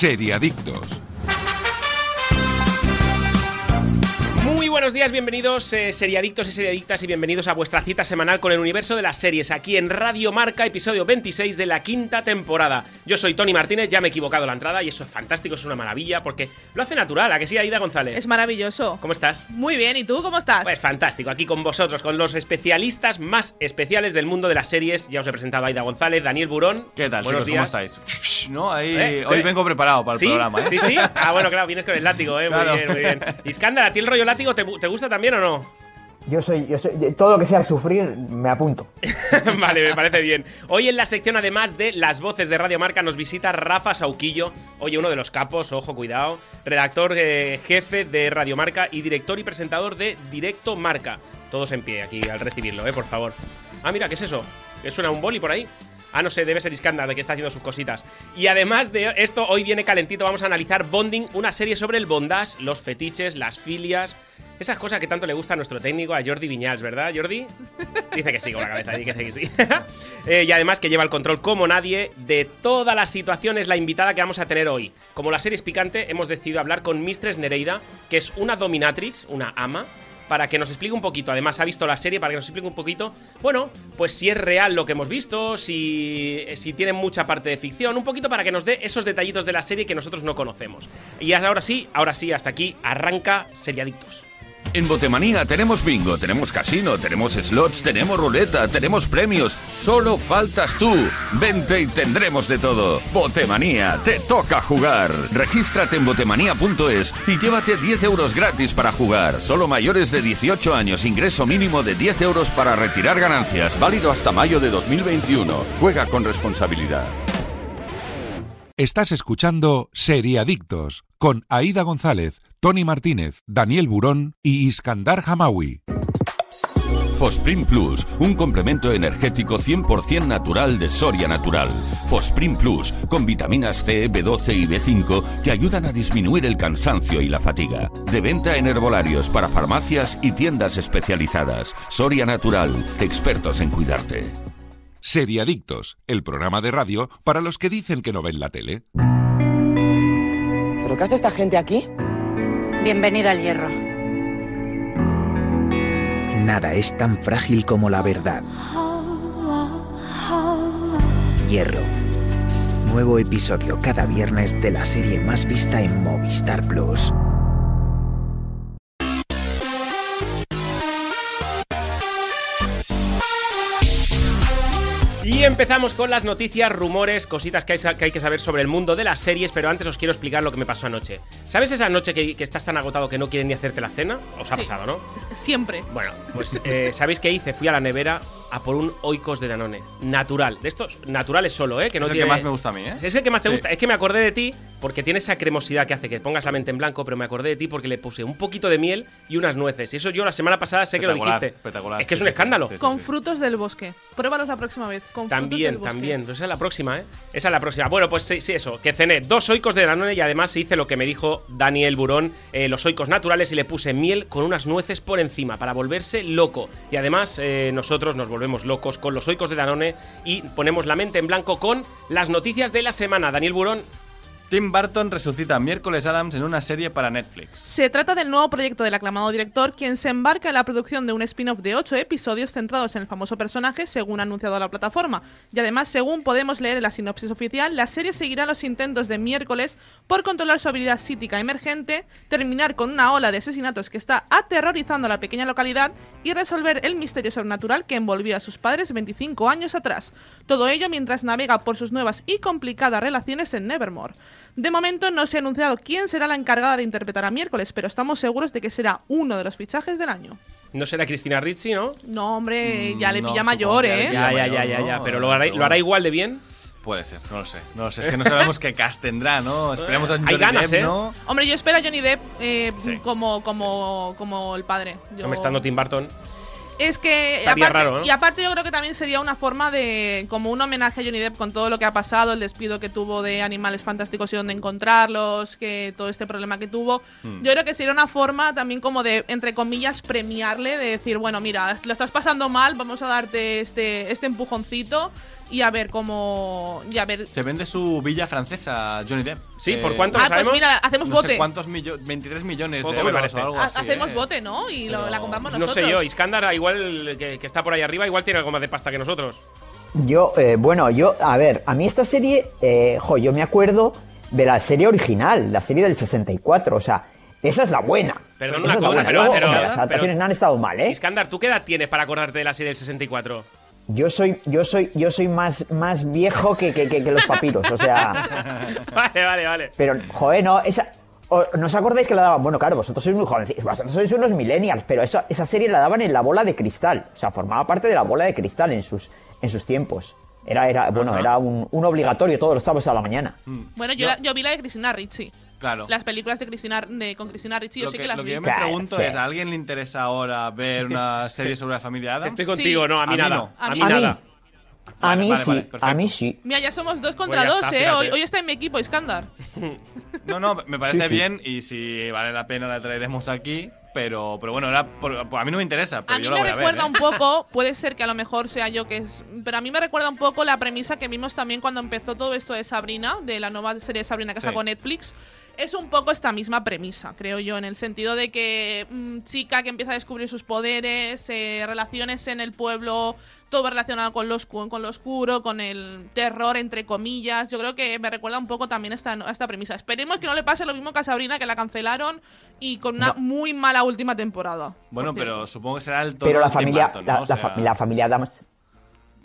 Seriadictos. Buenos días, bienvenidos eh, seriadictos y seriadictas y bienvenidos a vuestra cita semanal con el universo de las series aquí en Radio Marca, episodio 26 de la quinta temporada. Yo soy Tony Martínez, ya me he equivocado la entrada y eso es fantástico, es una maravilla porque lo hace natural, ¿a que sí, Aida González? Es maravilloso. ¿Cómo estás? Muy bien, ¿y tú cómo estás? Pues fantástico, aquí con vosotros, con los especialistas más especiales del mundo de las series. Ya os he presentado a Aida González, Daniel Burón. ¿Qué tal, Buenos chicos? días. ¿Cómo estáis? No, ahí, ¿Eh? hoy vengo preparado para el ¿Sí? programa, ¿eh? Sí, sí. Ah, bueno, claro, vienes con el látigo, ¿eh? Muy Claro. bien, muy bien. Iskandar, ¿a ti el rollo látigo te, te gusta también o no? Yo soy, yo soy, todo lo que sea sufrir, me apunto. vale, me parece bien. Hoy en la sección, además de las voces de Radio Marca, nos visita Rafa Sauquillo. Oye, uno de los capos, ojo, cuidado. Redactor eh, jefe de Radio Marca y director y presentador de Directo Marca. Todos en pie aquí al recibirlo, eh, por favor. Ah, mira, ¿qué es eso? ¿Que suena un boli por ahí? Ah, no sé, debe ser Iskandar de que está haciendo sus cositas. Y además de esto, hoy viene calentito, vamos a analizar Bonding, una serie sobre el bondage, los fetiches, las filias, esas cosas que tanto le gusta a nuestro técnico, a Jordi Viñals, ¿verdad, Jordi? Dice que sí con la cabeza, dice que sí. Eh, y además que lleva el control como nadie de todas las situaciones la invitada que vamos a tener hoy. Como la serie es picante, hemos decidido hablar con Mistress Nereida, que es una dominatrix, una ama, para que nos explique un poquito, además ha visto la serie, para que nos explique un poquito, bueno, pues si es real lo que hemos visto, si, si tiene mucha parte de ficción, un poquito para que nos dé esos detallitos de la serie que nosotros no conocemos. Y ahora sí, ahora sí, hasta aquí, arranca Seriadictos. En Botemanía tenemos bingo, tenemos casino, tenemos slots, tenemos ruleta, tenemos premios. Solo faltas tú. Vente y tendremos de todo. Botemanía, te toca jugar. Regístrate en botemanía.es y llévate 10 euros gratis para jugar. Solo mayores de 18 años, ingreso mínimo de 10 euros para retirar ganancias. Válido hasta mayo de 2021. Juega con responsabilidad. Estás escuchando Seriadictos con Aida González, Tony Martínez, Daniel Burón y Iskandar Hamawi. Fosprin Plus, un complemento energético 100% natural de Soria Natural. Fosprin Plus, con vitaminas C, B12 y B5 que ayudan a disminuir el cansancio y la fatiga. De venta en herbolarios para farmacias y tiendas especializadas. Soria Natural, expertos en cuidarte. Seriadictos, el programa de radio para los que dicen que no ven la tele. ¿Pero qué hace esta gente aquí? Bienvenida al hierro. Nada es tan frágil como la verdad. Hierro. Nuevo episodio cada viernes de la serie más vista en Movistar Plus. Y empezamos con las noticias, rumores, cositas que hay, que hay que saber sobre el mundo de las series, pero antes os quiero explicar lo que me pasó anoche. ¿Sabes esa noche que, que estás tan agotado que no quieren ni hacerte la cena? Os ha Sí. pasado, ¿no? Siempre. Bueno, pues eh, ¿sabéis qué hice? Fui a la nevera a por un oikos de Danone. Natural. De estos naturales solo, ¿eh? Que no es el tiene- que más me gusta a mí, ¿eh? Es el que más te Sí. gusta. Es que me acordé de ti porque tiene esa cremosidad que hace que pongas la mente en blanco, pero me acordé de ti porque le puse un poquito de miel y unas nueces. Y eso yo la semana pasada sé que lo dijiste. espectacular. Es que es un sí, sí, escándalo. sí, sí. Con frutos del bosque. Pruébalos la próxima vez. Con También, del también. Esa es la próxima, ¿eh? Esa es la próxima. Bueno, pues sí, sí, eso. Que cené dos oicos de Danone y además hice lo que me dijo Daniel Burón, eh, los oicos naturales y le puse miel con unas nueces por encima para volverse loco. Y además eh, nosotros nos volvemos locos con los oicos de Danone y ponemos la mente en blanco con las noticias de la semana. Daniel Burón, Tim Burton resucita a Miércoles Adams en una serie para Netflix. Se trata del nuevo proyecto del aclamado director, quien se embarca en la producción de un spin-off de ocho episodios centrados en el famoso personaje, según ha anunciado la plataforma. Y además, según podemos leer en la sinopsis oficial, la serie seguirá los intentos de miércoles por controlar su habilidad psíquica emergente, terminar con una ola de asesinatos que está aterrorizando a la pequeña localidad y resolver el misterio sobrenatural que envolvió a sus padres 25 años atrás. Todo ello mientras navega por sus nuevas y complicadas relaciones en Nevermore. De momento no se ha anunciado quién será la encargada de interpretar a miércoles, pero estamos seguros de que será uno de los fichajes del año. no será Cristina Ricci, ¿no? No, hombre, ya le pilla mayor, ¿eh? Ya, ya, ya, ya, ya. Pero lo hará, lo igual de bien. Puede ser, no lo sé. No lo sé. Es que no sabemos qué cast tendrá, ¿no? Esperemos a Hay Johnny ganas, Depp, ¿eh? ¿no? Hombre, yo espero a Johnny Depp eh, Sí, como, como, como el padre. Yo- No me estando Tim Burton. Es que Estaría aparte, raro, ¿no? y aparte yo creo que también sería una forma de como un homenaje a Johnny Depp con todo lo que ha pasado, el despido que tuvo de Animales Fantásticos y dónde encontrarlos, que todo este problema que tuvo. Hmm. Yo creo que sería una forma también como de entre comillas premiarle, de decir, bueno, mira, lo estás pasando mal, vamos a darte este este empujoncito y a ver cómo. Y a ver. Se vende su villa francesa, Johnny Depp. Sí, Eh, ¿por cuánto Ah, lo pues sabemos? mira, hacemos No bote. sé cuántos millones, 23 millones Poco de me euros parece. o algo Ha- así. hacemos ¿eh? bote, ¿no? Y lo- Pero- la compramos No nosotros. sé yo, Iskandar, igual que, que está por ahí arriba, igual tiene algo más de pasta que nosotros. Yo, eh, bueno, yo, a ver, a mí esta serie, eh, jo, yo me acuerdo de la serie original, la serie del 64, o sea, esa es la buena. Perdón Esa una es la cosa, buena. pero- Luego, pero- las pero- adaptaciones no han estado mal, ¿eh? Iskandar, ¿tú qué edad tienes para acordarte de la serie del 64? Yo soy, yo soy, yo soy más, más viejo que, que- que- que los papiros, o sea, vale, vale, vale. pero, joder, no, esa, o- ¿no os acordáis que la daban? Bueno, claro, vosotros sois muy jovencitos, vosotros sois unos millennials, pero esa, esa serie la daban en la bola de cristal, o sea, formaba parte de la bola de cristal en sus, en sus tiempos. Era, era, bueno, era un, un obligatorio todos los sábados a la mañana. Bueno, yo, Yo- la- yo vi la de Cristina Ricci. Claro. Las películas de Cristina, de, con Cristina Ricci, yo lo sí que, que las lo vi. que yo me Claro, pregunto sí. es, ¿a alguien le interesa ahora ver una serie sobre la familia Adams? Estoy contigo, Sí. no, a mí A mí nada. no. A mí mí- A mí, nada. a Vale, mí vale, sí, vale, a mí sí. Mira, ya somos dos contra Pues dos, ¿eh? Hoy, hoy está en mi equipo, Iskandar. No, no, me parece Sí, sí. bien y si vale la pena la traeremos aquí, pero, pero bueno, era por- por- a mí no me interesa, pero A mí yo me voy a ver. recuerda ¿eh? un poco, puede ser que a lo mejor sea yo que es, pero a mí me recuerda un poco la premisa que vimos también cuando empezó todo esto de Sabrina, de la nueva serie de Sabrina que Sí. sacó Netflix. Es un poco esta misma premisa, creo yo, en el sentido de que mm, chica que empieza a descubrir sus poderes, eh, relaciones en el pueblo, todo relacionado con lo, oscu- con lo oscuro, con el terror, entre comillas. Yo creo que me recuerda un poco también esta, a esta premisa. Esperemos que no le pase lo mismo que a Sabrina, que la cancelaron y con una No. muy mala última temporada. Bueno, pero supongo que será el tono Pero la familia, Burton, ¿no? la, O la sea, fa- la familia Adams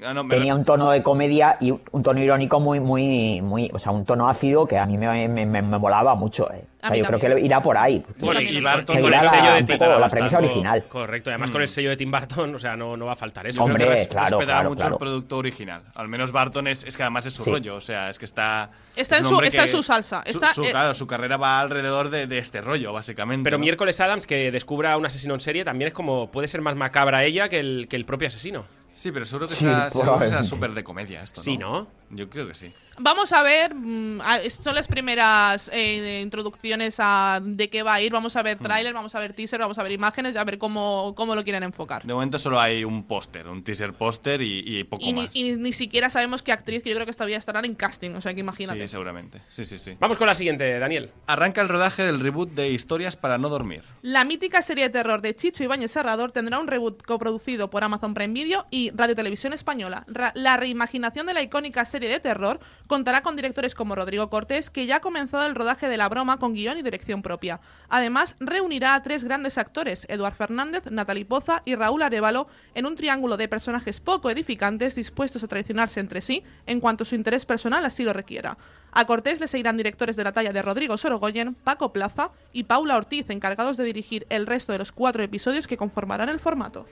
ah, no, tenía un tono de comedia y un tono irónico muy, muy, muy, o sea, un tono ácido que a mí me, me, me- me molaba mucho. eh. O sea, yo creo que irá por ahí. Bueno, y Barton con el Seguirá sello la- de Tim premisa original. Correcto, además Mm. con el sello de Tim Burton, o sea, no, no va a faltar eso. Yo creo que Hombre, claro, respetará claro, mucho claro. el producto original. Al menos Barton es, es que además es su Sí. rollo. O sea, es que está. Está es en su- hombre está en su salsa. su- Está, su- eh, claro, su carrera va alrededor de, de este rollo, básicamente. Pero ¿no? miércoles Adams, que descubra un asesino en serie, también es como. Puede ser más macabra ella que el, que el propio asesino. Sí, pero seguro que Sí, será, seguro que será probablemente. súper de comedia esto, ¿no? Sí, ¿no? Yo creo que sí. Vamos a ver, mm, a- son las primeras eh, introducciones a de qué va a ir. Vamos a Hmm. ver tráiler, vamos a ver teaser, vamos a ver imágenes y a ver cómo, cómo lo quieren enfocar. De momento solo hay un póster, un teaser póster y, y poco Y ni, más. y ni siquiera sabemos qué actriz, que yo creo que todavía estarán en casting, o sea que imagínate. Sí, seguramente. Sí, sí, sí. Vamos con la siguiente, Daniel. Arranca el rodaje del reboot de Historias para no dormir. La mítica serie de terror de Chicho Ibáñez Serrador tendrá un reboot coproducido por Amazon Prime Video y Radio Televisión Española. Ra- la reimaginación de la icónica serie de terror contará con directores como Rodrigo Cortés, que ya ha comenzado el rodaje de la broma con guion y dirección propia. Además, reunirá a tres grandes actores, Eduard Fernández, Natalie Poza y Raúl Arevalo, en un triángulo de personajes poco edificantes dispuestos a traicionarse entre sí en cuanto su interés personal así lo requiera. A Cortés le seguirán directores de la talla de Rodrigo Sorogoyen, Paco Plaza y Paula Ortiz, encargados de dirigir el resto de los cuatro episodios que conformarán el formato.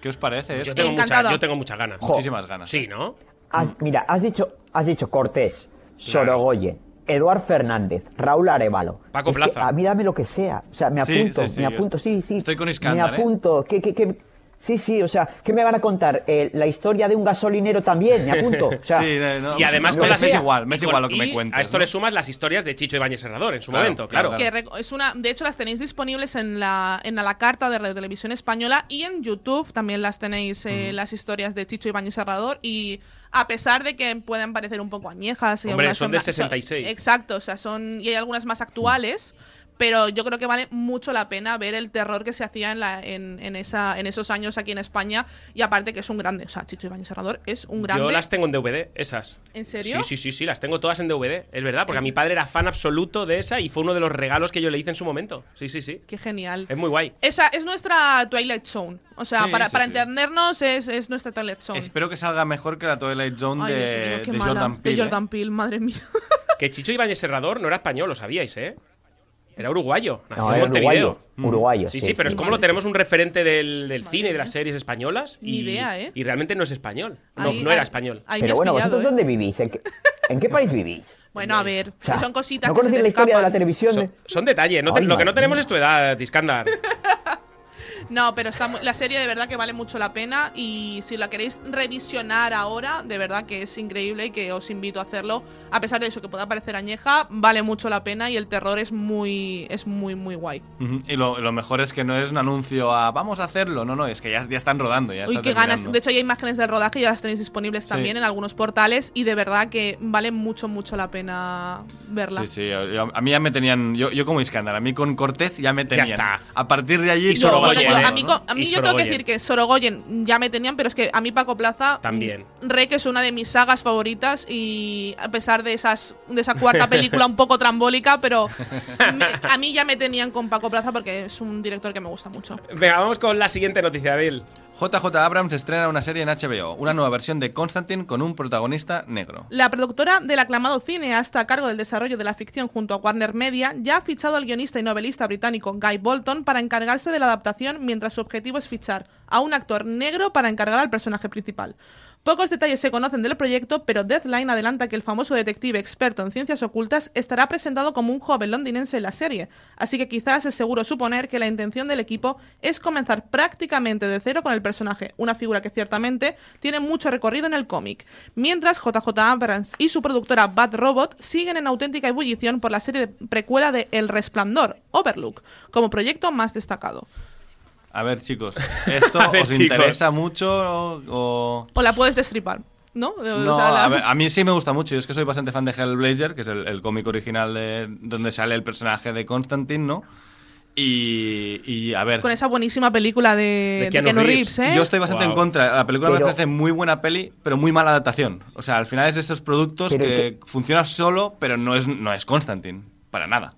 ¿Qué os parece Yo tengo, mucha- yo tengo muchas ganas. Jo. Muchísimas ganas. Sí, ¿no? Has- mira, has dicho, has dicho Cortés, Sorogoyen, Eduard Fernández, Raúl Arevalo. Paco Es que Plaza. a mí dame lo que sea. O sea, me Sí, apunto, sí, sí, me yo apunto, sí, sí. estoy con Me Iskandar, ¿eh? apunto. ¿Qué, qué, qué? Sí, sí, o sea, ¿qué me van a contar? Eh, la historia de un gasolinero también, me apunto. O sea, Sí, no, Y además lo con las me es igual, me es igual lo que me y cuentes. A esto ¿no? le sumas las historias de Chicho Ibáñez Serrador en su Claro, momento, claro. Que es una, de hecho, las tenéis disponibles en la, en la carta de Radio Televisión Española y en YouTube también las tenéis eh, las historias de Chicho Ibáñez Serrador y a pesar de que pueden parecer un poco añejas y Hombre, son ma- 66. exacto, o sea, son y hay algunas más actuales. Pero yo creo que vale mucho la pena ver el terror que se hacía en, la, en, en esa, en esos años aquí en España. Y aparte que es un grande. O sea, Chicho Ibáñez Serrador es un grande. Yo las tengo en DVD, esas. ¿En serio? Sí, sí, sí, sí, las tengo todas en DVD. Es verdad, porque a mi padre era fan absoluto de esa y fue uno de los regalos que yo le hice en su momento. Sí, sí, sí. Qué genial. Es muy guay. Esa es nuestra Twilight Zone. O sea, Sí, para, sí, para sí. entendernos es, es nuestra Twilight Zone. Espero que salga mejor que la Twilight Zone Ay, de, mío. Jordan Peele. De ¿eh? Jordan Peele, madre mía. Que Chicho Ibáñez Serrador no era español, lo sabíais, ¿eh? Era uruguayo, nació no, en era Montevideo. uruguayo. Uruguayo, Sí, sí, sí, pero es sí. como lo tenemos un referente del, del cine y de las series españolas. Ni y, idea, ¿eh? Y realmente no es español. No, Ahí- no era ahí- español. ahí Pero bueno, pillado, ¿vosotros ¿eh? dónde vivís? ¿En qué, en qué país vivís? Bueno, a ver, O sea, son cositas ¿No conocéis la historia de la televisión? Son, de- son detalles. No te- Ay, lo que no tenemos mía. es tu edad, Discandar. No, pero está la serie de verdad que vale mucho la pena y si la queréis revisionar ahora, de verdad que es increíble y que os invito a hacerlo. A pesar de eso que pueda parecer añeja, vale mucho la pena y el terror es muy es muy muy guay. Y lo, lo mejor es que no es un anuncio a vamos a hacerlo, no, no, es que ya, ya están rodando. Ya Uy, está qué ganas. De hecho, ya hay imágenes del rodaje, ya las tenéis disponibles también en algunos portales y de verdad que vale mucho, mucho la pena verla. Sí, sí, yo- yo- a mí ya me tenían, yo, yo como Iskandar, a mí con Cortés ya me tenían. está. A partir de allí Y todo Bueno. A mí, a mí yo tengo que decir que Sorogoyen ya me tenían, pero es que a mí Paco Plaza También. mm, Rey que es una de mis sagas favoritas y a pesar de esas de esa cuarta película un poco trambólica, pero me- a mí ya me tenían con Paco Plaza porque es un director que me gusta mucho. Venga, vamos con la siguiente noticia, Bill. JJ Abrams estrena una serie en HBO, una nueva versión de Constantine con un protagonista negro. La productora del aclamado cine hasta a cargo del desarrollo de la ficción junto a Warner Media ya ha fichado al guionista y novelista británico Guy Bolton para encargarse de la adaptación mientras su objetivo es fichar a un actor negro para encargar al personaje principal. Pocos detalles se conocen del proyecto, pero Deathline adelanta que el famoso detective experto en ciencias ocultas estará presentado como un joven londinense en la serie, así que quizás es seguro suponer que la intención del equipo es comenzar prácticamente de cero con el personaje, una figura que ciertamente tiene mucho recorrido en el cómic. Mientras JJ Abrams y su productora Bad Robot siguen en auténtica ebullición por la serie de precuela de El Resplandor, Overlook, como proyecto más destacado. A ver, chicos, ¿esto ver, os chicos. interesa mucho o...? o- O la puedes destripar, ¿no? O No, sea, la- a, ver, a mí sí me gusta mucho. Yo es que soy bastante fan de Hellblazer, que es el, el cómic original de donde sale el personaje de Constantine, ¿no? Y, y, a ver, Con esa buenísima película de, De de Keanu Reeves. Reeves, ¿eh? yo estoy bastante Wow. en contra. La película Pero- me parece muy buena peli, pero muy mala adaptación. O sea, al final es de estos productos Pero que funcionan solo, pero no es, no es Constantine, para nada.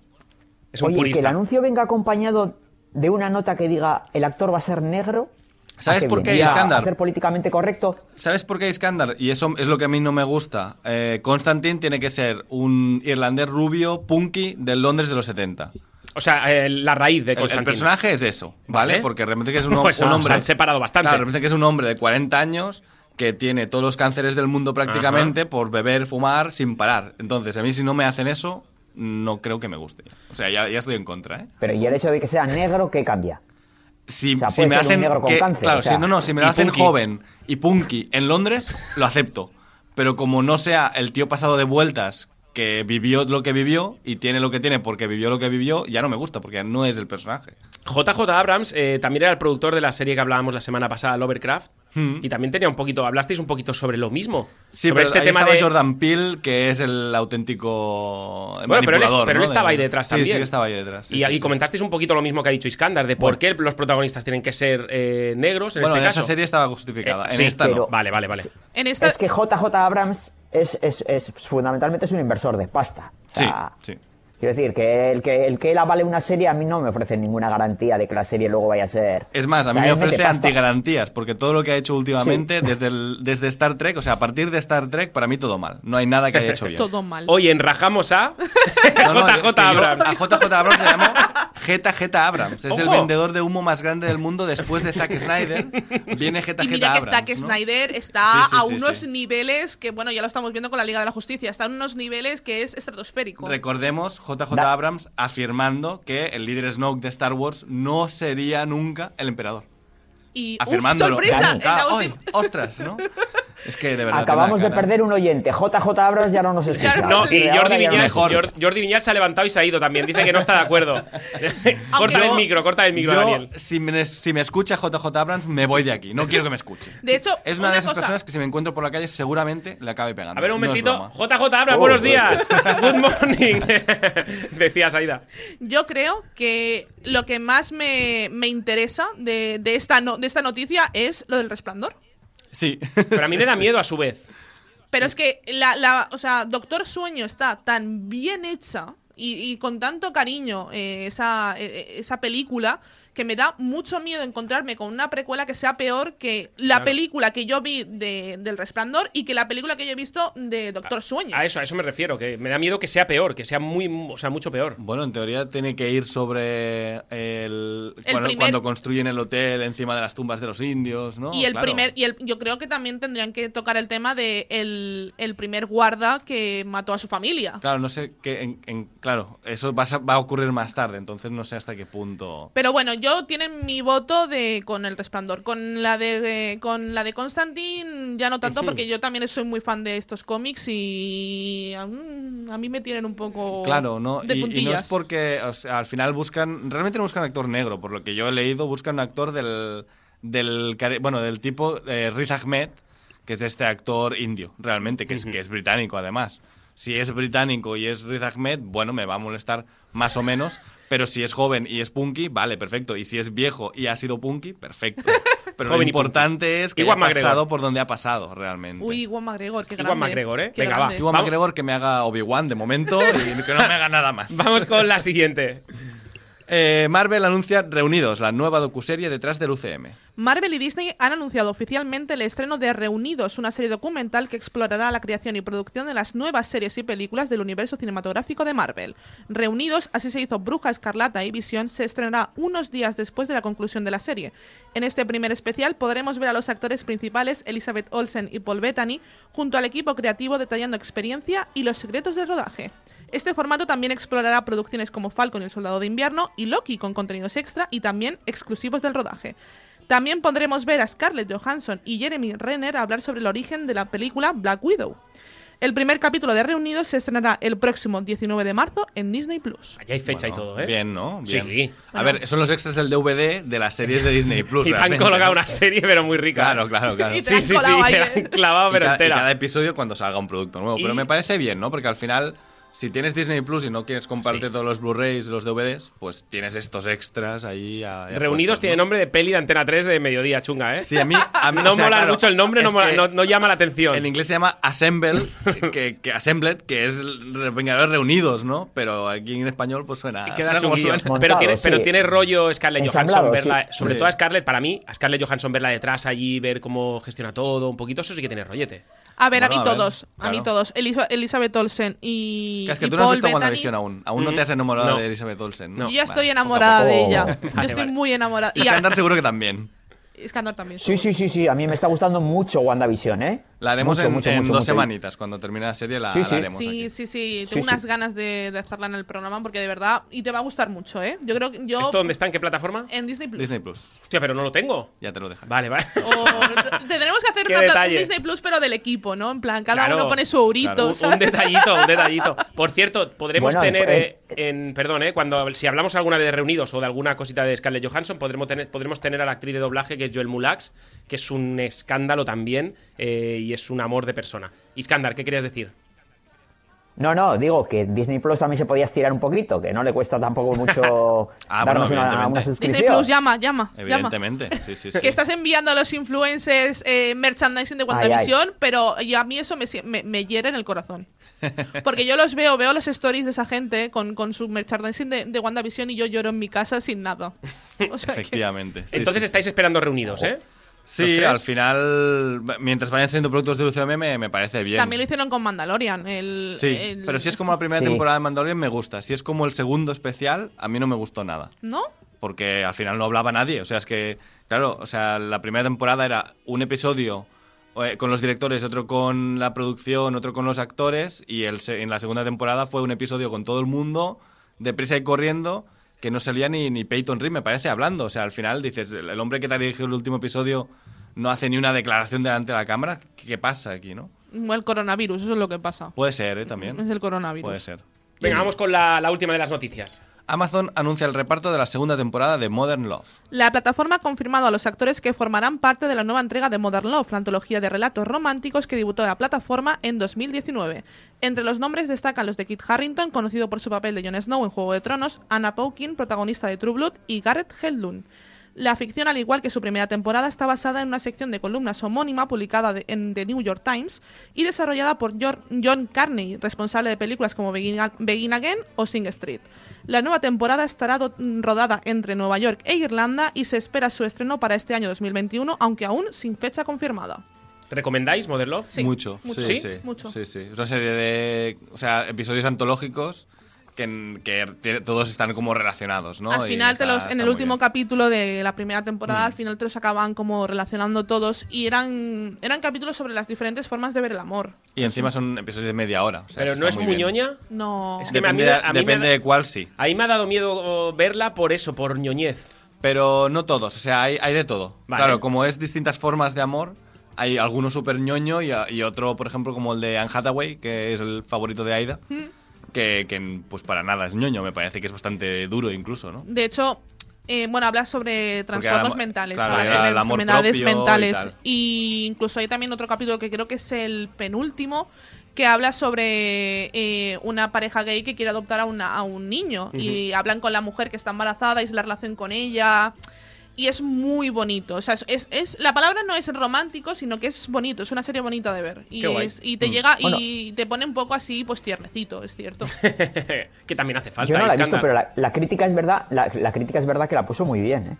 Es un Oye, que el purista. anuncio venga acompañado de una nota que diga el actor va a ser negro. ¿Sabes ¿a por qué, Iskandar? A ser políticamente correcto. ¿Sabes por qué Iskandar? Y eso es lo que a mí no me gusta. Eh, Constantine tiene que ser un irlandés rubio, punky, del Londres de los 70. O sea, eh, la raíz de El, el Constantine. personaje es eso, ¿vale? Vale. Porque realmente que es un, Pues, un hombre. se han separado bastante. Claro, realmente que es un hombre de 40 años que tiene todos los cánceres del mundo prácticamente por beber, fumar sin parar. Entonces, a mí si no me hacen eso, no creo que me guste. O sea, ya, ya estoy en contra, ¿eh? Pero y el hecho de que sea negro, ¿qué cambia? Si, O sea, si puede me hacen. negro con que- cáncer, claro, o sea, si, no, no, si me lo hacen punky. joven y punky en Londres, lo acepto. Pero como no sea el tío pasado de vueltas que vivió lo que vivió y tiene lo que tiene porque vivió lo que vivió, ya no me gusta, porque no es el personaje. JJ Abrams eh, también era el productor de la serie que hablábamos la semana pasada, Lovecraft. Hmm. Y también tenía un poquito, hablasteis un poquito sobre lo mismo. Sí, sobre pero este ahí tema estaba de. Jordan Peele, que es el auténtico Bueno, pero él, es- manipulador, pero él ¿no? estaba De- ahí detrás sí, también. Sí, que estaba ahí detrás. sí, y, sí, y sí. comentasteis un poquito lo mismo que ha dicho Iskandar, de por qué los protagonistas tienen que ser eh, negros en Bueno, este en caso. esa serie estaba justificada, Eh, en sí, esta pero- no. Vale, vale, vale. En esta, Es que JJ Abrams es, es- es- fundamentalmente es un inversor de pasta. O Sí, sea, sí. Quiero decir, que el que el que él avale una serie a mí no me ofrece ninguna garantía de que la serie luego vaya a ser. Es más, a mí me ofrece antigarantías, porque todo lo que ha hecho últimamente, desde, el- desde Star Trek, o sea, a partir de Star Trek, para mí todo mal. No hay nada que haya hecho bien. todo mal. Oye, enrajamos a No, no, JJ yo Abrams. A JJ Abrams se llamó Geta Abrams. Es el Ojo. vendedor de humo más grande del mundo después de Zack Snyder. Viene Y Geta mira que Abrams. Zack ¿no? Snyder está Sí, sí, a sí, unos sí. niveles que, bueno, ya lo estamos viendo con la Liga de la Justicia, está en unos niveles que es estratosférico. Recordemos, JJ Da- Abrams afirmando que el líder Snoke de Star Wars no sería nunca el emperador. y ¡uh, Afirmándolo. sorpresa, Dani. en la última- ¡ay! ¡Ostras! ¿no? Es que de verdad. Acabamos de perder un oyente. JJ Abrams ya no nos escucha. No, y Jordi no-. Jor- Jordi Viñas se ha levantado y se ha ido también. Dice que no está de acuerdo. corta el micro, corta el micro, Yo, Daniel. si me, si me escucha JJ Abrams, me voy de aquí. No quiero que me escuche. De hecho, es una, una de esas cosa- personas que si me encuentro por la calle seguramente le acabe pegando. A ver, un No momentito. broma. JJ Abrams, Oh, buenos bueno. días. Good morning. Decías, Aida. Yo creo que lo que más me, me interesa de, de esta no- de esta noticia es lo del resplandor. Sí. Pero a mí me da miedo a su vez. Pero es que la, la- o sea, Doctor Sueño está tan bien hecha y, y con tanto cariño eh, esa, eh, esa película que me da mucho miedo encontrarme con una precuela que sea peor que la Claro. película que yo vi de, del Resplandor y que la película que yo he visto de Doctor Sueño. A eso, a eso me refiero. Que me da miedo que sea peor, que sea muy, o sea, mucho peor. Bueno, en teoría tiene que ir sobre el, El cuando, primer- cuando construyen el hotel encima de las tumbas de los indios, ¿no? y el Claro. primer y el, yo creo que también tendrían que tocar el tema de el, el primer guarda que mató a su familia. Claro, no sé qué. en- en- claro, eso va a, va a ocurrir más tarde, entonces no sé hasta qué punto. Pero bueno, yo tienen mi voto de con el resplandor. Con la de, de- con la de Constantine ya no tanto porque yo también soy muy fan de estos cómics y mm, a mí me tienen un poco Claro, ¿no? de Y, y no es porque, o sea, al final buscan, realmente no buscan actor negro, por lo que yo he leído, buscan un actor del, del, cari- bueno, del tipo eh, Riz Ahmed, que es este actor indio, realmente, que es, que es británico además. Si es británico y es Riz Ahmed, bueno, me va a molestar más o menos, pero si es joven y es punky, vale, perfecto. Y si es viejo y ha sido punky, perfecto. Pero lo Joven importante es que Iwan haya McGregor. pasado por donde ha pasado, realmente. Uy, Iwan McGregor, qué Iwan grande. McGregor, ¿eh? Qué Venga, va. Iwan McGregor que me haga Obi-Wan de momento y que no me haga nada más. Vamos con la siguiente. Eh, Marvel anuncia Reunidos, la nueva docuserie detrás del UCM. Marvel y Disney han anunciado oficialmente el estreno de Reunidos, una serie documental que explorará la creación y producción de las nuevas series y películas del universo cinematográfico de Marvel. Reunidos, así se hizo Bruja Escarlata y Visión, se estrenará unos días después de la conclusión de la serie. En este primer especial podremos ver a los actores principales Elizabeth Olsen y Paul Bettany junto al equipo creativo detallando experiencia y los secretos del rodaje. Este formato también explorará producciones como Falcon y el Soldado de Invierno y Loki con contenidos extra y también exclusivos del rodaje. También podremos ver a Scarlett Johansson y Jeremy Renner hablar sobre el origen de la película Black Widow. El primer capítulo de Reunidos se estrenará el próximo 19 de marzo en Disney Plus. Allá hay fecha y todo, ¿eh? Bien, ¿no? Bien. Sí. A ver, son los extras del DVD de las series de Disney Plus. Y te han colocado una serie, pero muy rica. Claro, claro, claro. Y te Sí, han sí, sí, te la ¿eh? han clavado, Y pero cada, y entera. cada episodio cuando salga un producto nuevo. Pero Y- me parece bien, ¿no? Porque al final, si tienes Disney Plus y no quieres comprarte Sí. todos los Blu-rays, los DVDs, pues tienes estos extras ahí. a- Reunidos puestos, tiene ¿no? nombre de peli de Antena 3 de mediodía chunga, ¿eh? Sí, a mí, a mí no o sea, mola claro, mucho el nombre, no, es mola- que no, no llama la atención. En inglés se llama Assemble, que, que Assembled, que es re- Vengadores Reunidos, ¿no? Pero aquí en español pues suena, Y queda suena como chunguillo. suena. Montado, pero, tiene, sí. pero tiene rollo Scarlett Ensamblado, Johansson verla, sí. sobre Sí. todo a Scarlett, para mí, a Scarlett Johansson verla detrás allí, ver cómo gestiona todo, un poquito, eso sí que tiene rollete. A ver, Bueno, a mí a ver, todos, a mí todos. Elizabeth Olsen y, Que es que y tú no has Paul visto Bettany, WandaVision aún. Aún no te has enamorado No. de Elizabeth Olsen. No. Yo ya Vale, estoy a enamorada de ella. Yo estoy muy enamorada. Y Skandar seguro que también. Iskandar también. Sí, sí, sí, sí. A mí me está gustando mucho WandaVision, ¿eh? La haremos Mucho, en, mucho, en mucho, dos mucho. semanitas. Cuando termine la serie la, Sí, la sí. haremos Sí, aquí. sí, sí. Tengo sí. unas ganas de, de hacerla en el programa porque de verdad. Y te va a gustar mucho, ¿eh? Yo creo que yo. ¿Esto dónde está? ¿En qué plataforma? En Disney Plus. Disney Plus. Hostia, pero no lo tengo. Ya te lo dejaré. Vale, vale. O tendremos que hacer una un Disney Plus, pero del equipo, ¿no? En plan, cada Claro. uno pone su eurito. Claro. Un, ¿sabes? un detallito, un detallito. Por cierto, podremos Bueno, tener eh, en, perdón, eh, cuando si hablamos alguna vez de reunidos o de alguna cosita de Scarlett Johansson, podremos tener, podremos tener a la actriz de doblaje que es Joel Mulax, que es un escándalo también eh, y es un amor de persona. Iskandar, ¿qué querías decir? No, no, digo que Disney Plus también se podía estirar un poquito, que no le cuesta tampoco mucho Ah, darnos bueno, una, una Disney suscripción. Plus, llama, llama. llama. Evidentemente. Sí, sí, sí. Que estás enviando a los influencers eh, merchandising de Ay, WandaVision, pero y a mí eso me, me, me hiere en el corazón. Porque yo los veo, veo los stories de esa gente con, con su merchandising de, de WandaVision y yo lloro en mi casa sin nada. O sea que- Efectivamente. sí, Entonces sí, sí. estáis esperando reunidos, ¿eh? Sí, al final, mientras vayan siendo productos del UCM, me, me parece bien. También lo hicieron con Mandalorian. El, Sí, el- pero si es como la primera Sí. temporada de Mandalorian, me gusta. Si es como el segundo especial, a mí no me gustó nada. ¿No? Porque al final no hablaba nadie. O sea, es que, claro, o sea, la primera temporada era un episodio con los directores, otro con la producción, otro con los actores. Y el, en la segunda temporada fue un episodio con todo el mundo, deprisa y corriendo, que no salía ni, ni Peyton Reed, me parece, hablando. O sea, al final dices, el hombre que te ha dirigido el último episodio no hace ni una declaración delante de la cámara. ¿Qué, qué pasa aquí, no? El coronavirus, eso es lo que pasa. Puede ser, ¿eh? También. Es el coronavirus. Puede ser. Venga, vamos con la, la última de las noticias. Amazon anuncia el reparto de la segunda temporada de Modern Love. La plataforma ha confirmado a los actores que formarán parte de la nueva entrega de Modern Love, la antología de relatos románticos que debutó la plataforma en 2019. Entre los nombres destacan los de Kit Harrington, conocido por su papel de Jon Snow en Juego de Tronos, Anna Paquin, protagonista de True Blood, y Garrett Hedlund. La ficción, al igual que su primera temporada, está basada en una sección de columnas homónima publicada de- en The New York Times y desarrollada por John Carney, responsable de películas como Begin, Again o Sing Street. La nueva temporada estará rodada entre Nueva York e Irlanda y se espera su estreno para este año 2021, aunque aún sin fecha confirmada. ¿Recomendáis Modern Love? Sí, mucho, mucho. Sí, ¿Sí? sí, Mucho. Sí, sí. Es una serie de o sea, episodios antológicos que, todos están como relacionados, ¿no? al final, te está- los, en el último bien. Mm. capítulo de la primera temporada, al final te los acaban como relacionando todos y eran, eran capítulos sobre las diferentes formas de ver el amor. Y encima son episodios de media hora. o sea, Pero no es muy ñoña. No. Es que a mí Depende, me- a mí me depende da- de cuál sí. Ahí me ha dado miedo verla por eso, por ñoñez. Pero no todos, o sea, hay, hay de todo. Vale. Claro, como es distintas formas de amor, hay alguno súper ñoño y, y otro, por ejemplo, como el de Anne Hathaway, que es el favorito de Aida, que, que, pues para nada es ñoño, me parece que es bastante duro incluso, ¿no? De hecho, eh, bueno, habla sobre trastornos mentales, de el enfermedades y mentales. tal. Y incluso hay también otro capítulo que creo que es el penúltimo que habla sobre eh, una pareja gay que quiere adoptar a, una- a un niño y hablan con la mujer que está embarazada y es la relación con ella y es muy bonito o sea es, es- es- la palabra no es romántico sino que es bonito es una serie bonita de ver y, es- y te llega Bueno. y te pone un poco así pues tiernecito es cierto que también hace falta. Yo no la he visto, pero la, la crítica es verdad, la, la crítica es verdad que la puso muy bien, ¿eh?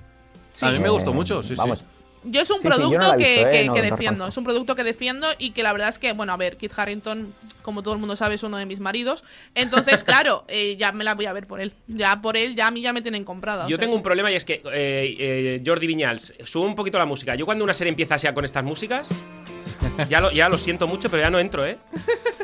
Sí. A mí me Eh, gustó mucho, sí, vamos. sí. Yo es un Sí, sí, yo producto no que, ¿eh? No, que defiendo. Es un producto que defiendo y que la verdad es que, bueno, a ver, Kit Harrington, como todo el mundo sabe, es uno de mis maridos. Entonces, claro, eh, ya me la voy a ver por él. Ya por él, ya a mí ya me tienen comprada. o Yo sea tengo un problema y es que, eh, eh, Jordi Viñals, sube un poquito la música. Yo cuando una serie empieza así con estas músicas, ya lo, ya lo siento mucho, pero ya no entro, ¿eh?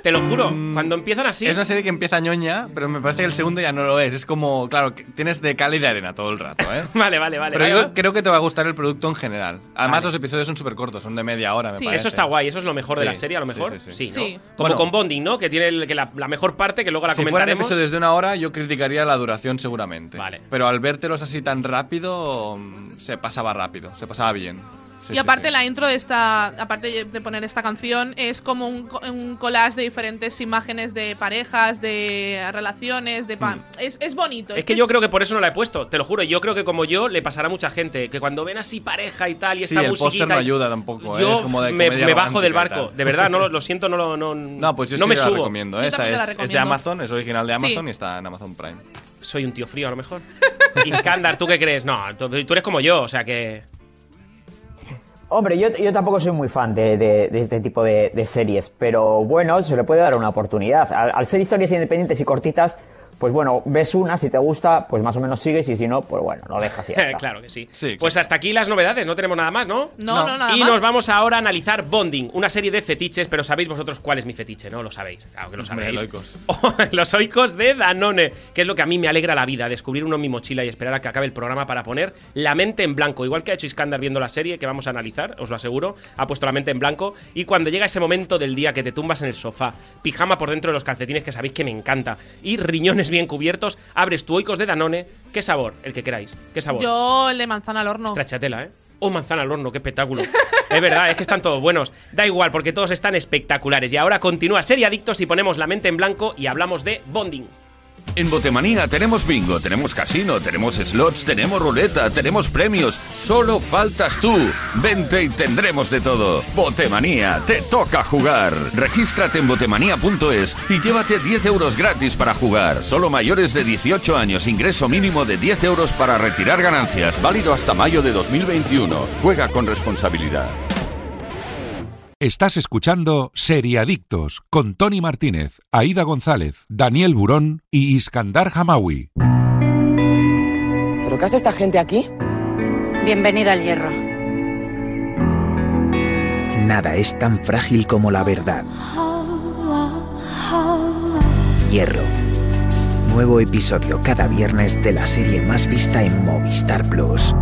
Te lo juro, cuando empiezan así... Es una serie que empieza ñoña, pero me parece que el segundo ya no lo es. Es como, claro, que tienes de cal y de arena todo el rato, ¿eh? Vale, vale, vale. Pero vale, yo vale. creo que te va a gustar el producto en general. Además, Vale. los episodios son súper cortos, son de media hora, me Sí, parece. Eso está guay, eso es lo mejor de Sí, la serie, a lo sí, mejor. sí, sí. ¿no? Sí. Como Bueno. con Bonding, ¿no? Que tiene el- que la, la mejor parte, que luego la si fueran comentaremos. episodios de una hora, yo criticaría la duración seguramente. Vale. Pero al vértelos así tan rápido, mm, se pasaba rápido, se pasaba bien. Sí, y aparte sí. la intro de esta, aparte de poner esta canción, es como un, un collage de diferentes imágenes de parejas, de relaciones, de pa- es, es bonito. Es que yo creo que por eso no la he puesto, te lo juro. Yo creo que como yo le pasará a mucha gente que cuando ven así pareja y tal y Sí, esta el póster no ayuda tampoco, ¿eh? Yo Es como de me, me bajo del barco, de verdad, no lo, siento, no lo no, No, pues yo no sí me la subo. recomiendo. Yo ¿eh? Esta la es, es de. Amazon, es original de Sí. Amazon y está en Amazon Prime. Soy un tío frío a lo mejor. Iskandar, ¿tú qué crees? No, tú, tú eres como yo, o sea que Hombre, yo, yo tampoco soy muy fan de, de- este tipo de, de series, pero bueno, se le puede dar una oportunidad. Al, al ser historias independientes y cortitas, pues bueno, ves una, si te gusta, pues más o menos sigues y si no, pues bueno, lo dejas y ya está. claro que sí. Sí, pues hasta aquí las novedades, no tenemos nada más, ¿no? No, no, nada y más. nos vamos ahora a analizar Bonding, una serie de fetiches, pero sabéis vosotros cuál es mi fetiche, ¿no? Lo sabéis, claro que lo sabéis. el oikos. Los oicos de Danone, que es lo que a mí me alegra la vida, descubrir uno en mi mochila y esperar a que acabe el programa para poner la mente en blanco, igual que ha hecho Iskandar viendo la serie que vamos a analizar, os lo aseguro, ha puesto la mente en blanco y cuando llega ese momento del día que te tumbas en el sofá, pijama por dentro de los calcetines que sabéis que me encanta y riñones bien cubiertos, abres tu oicos de Danone, ¿qué sabor? El que queráis, ¿qué sabor? Yo el de manzana al horno. Stracciatella, ¿eh? Oh, manzana al horno, qué espectáculo. es verdad, es que están todos buenos. Da igual, porque todos están espectaculares. Y ahora continúa Serie Adictos y ponemos la mente en blanco y hablamos de bonding. En Botemanía tenemos bingo, tenemos casino, tenemos slots, tenemos ruleta, tenemos premios. Solo faltas tú. Vente y tendremos de todo. Botemanía, te toca jugar. Regístrate en botemanía.es y llévate 10 euros gratis para jugar. Solo mayores de 18 años, ingreso mínimo de 10 euros para retirar ganancias. Válido hasta mayo de 2021. Juega con responsabilidad. Estás escuchando Seriadictos con Tony Martínez, Aida González, Daniel Burón y Iskandar Hamawi. ¿Pero qué hace esta gente aquí? Bienvenida al hierro. Nada es tan frágil como la verdad. Hierro. Nuevo episodio cada viernes de la serie más vista en Movistar Plus.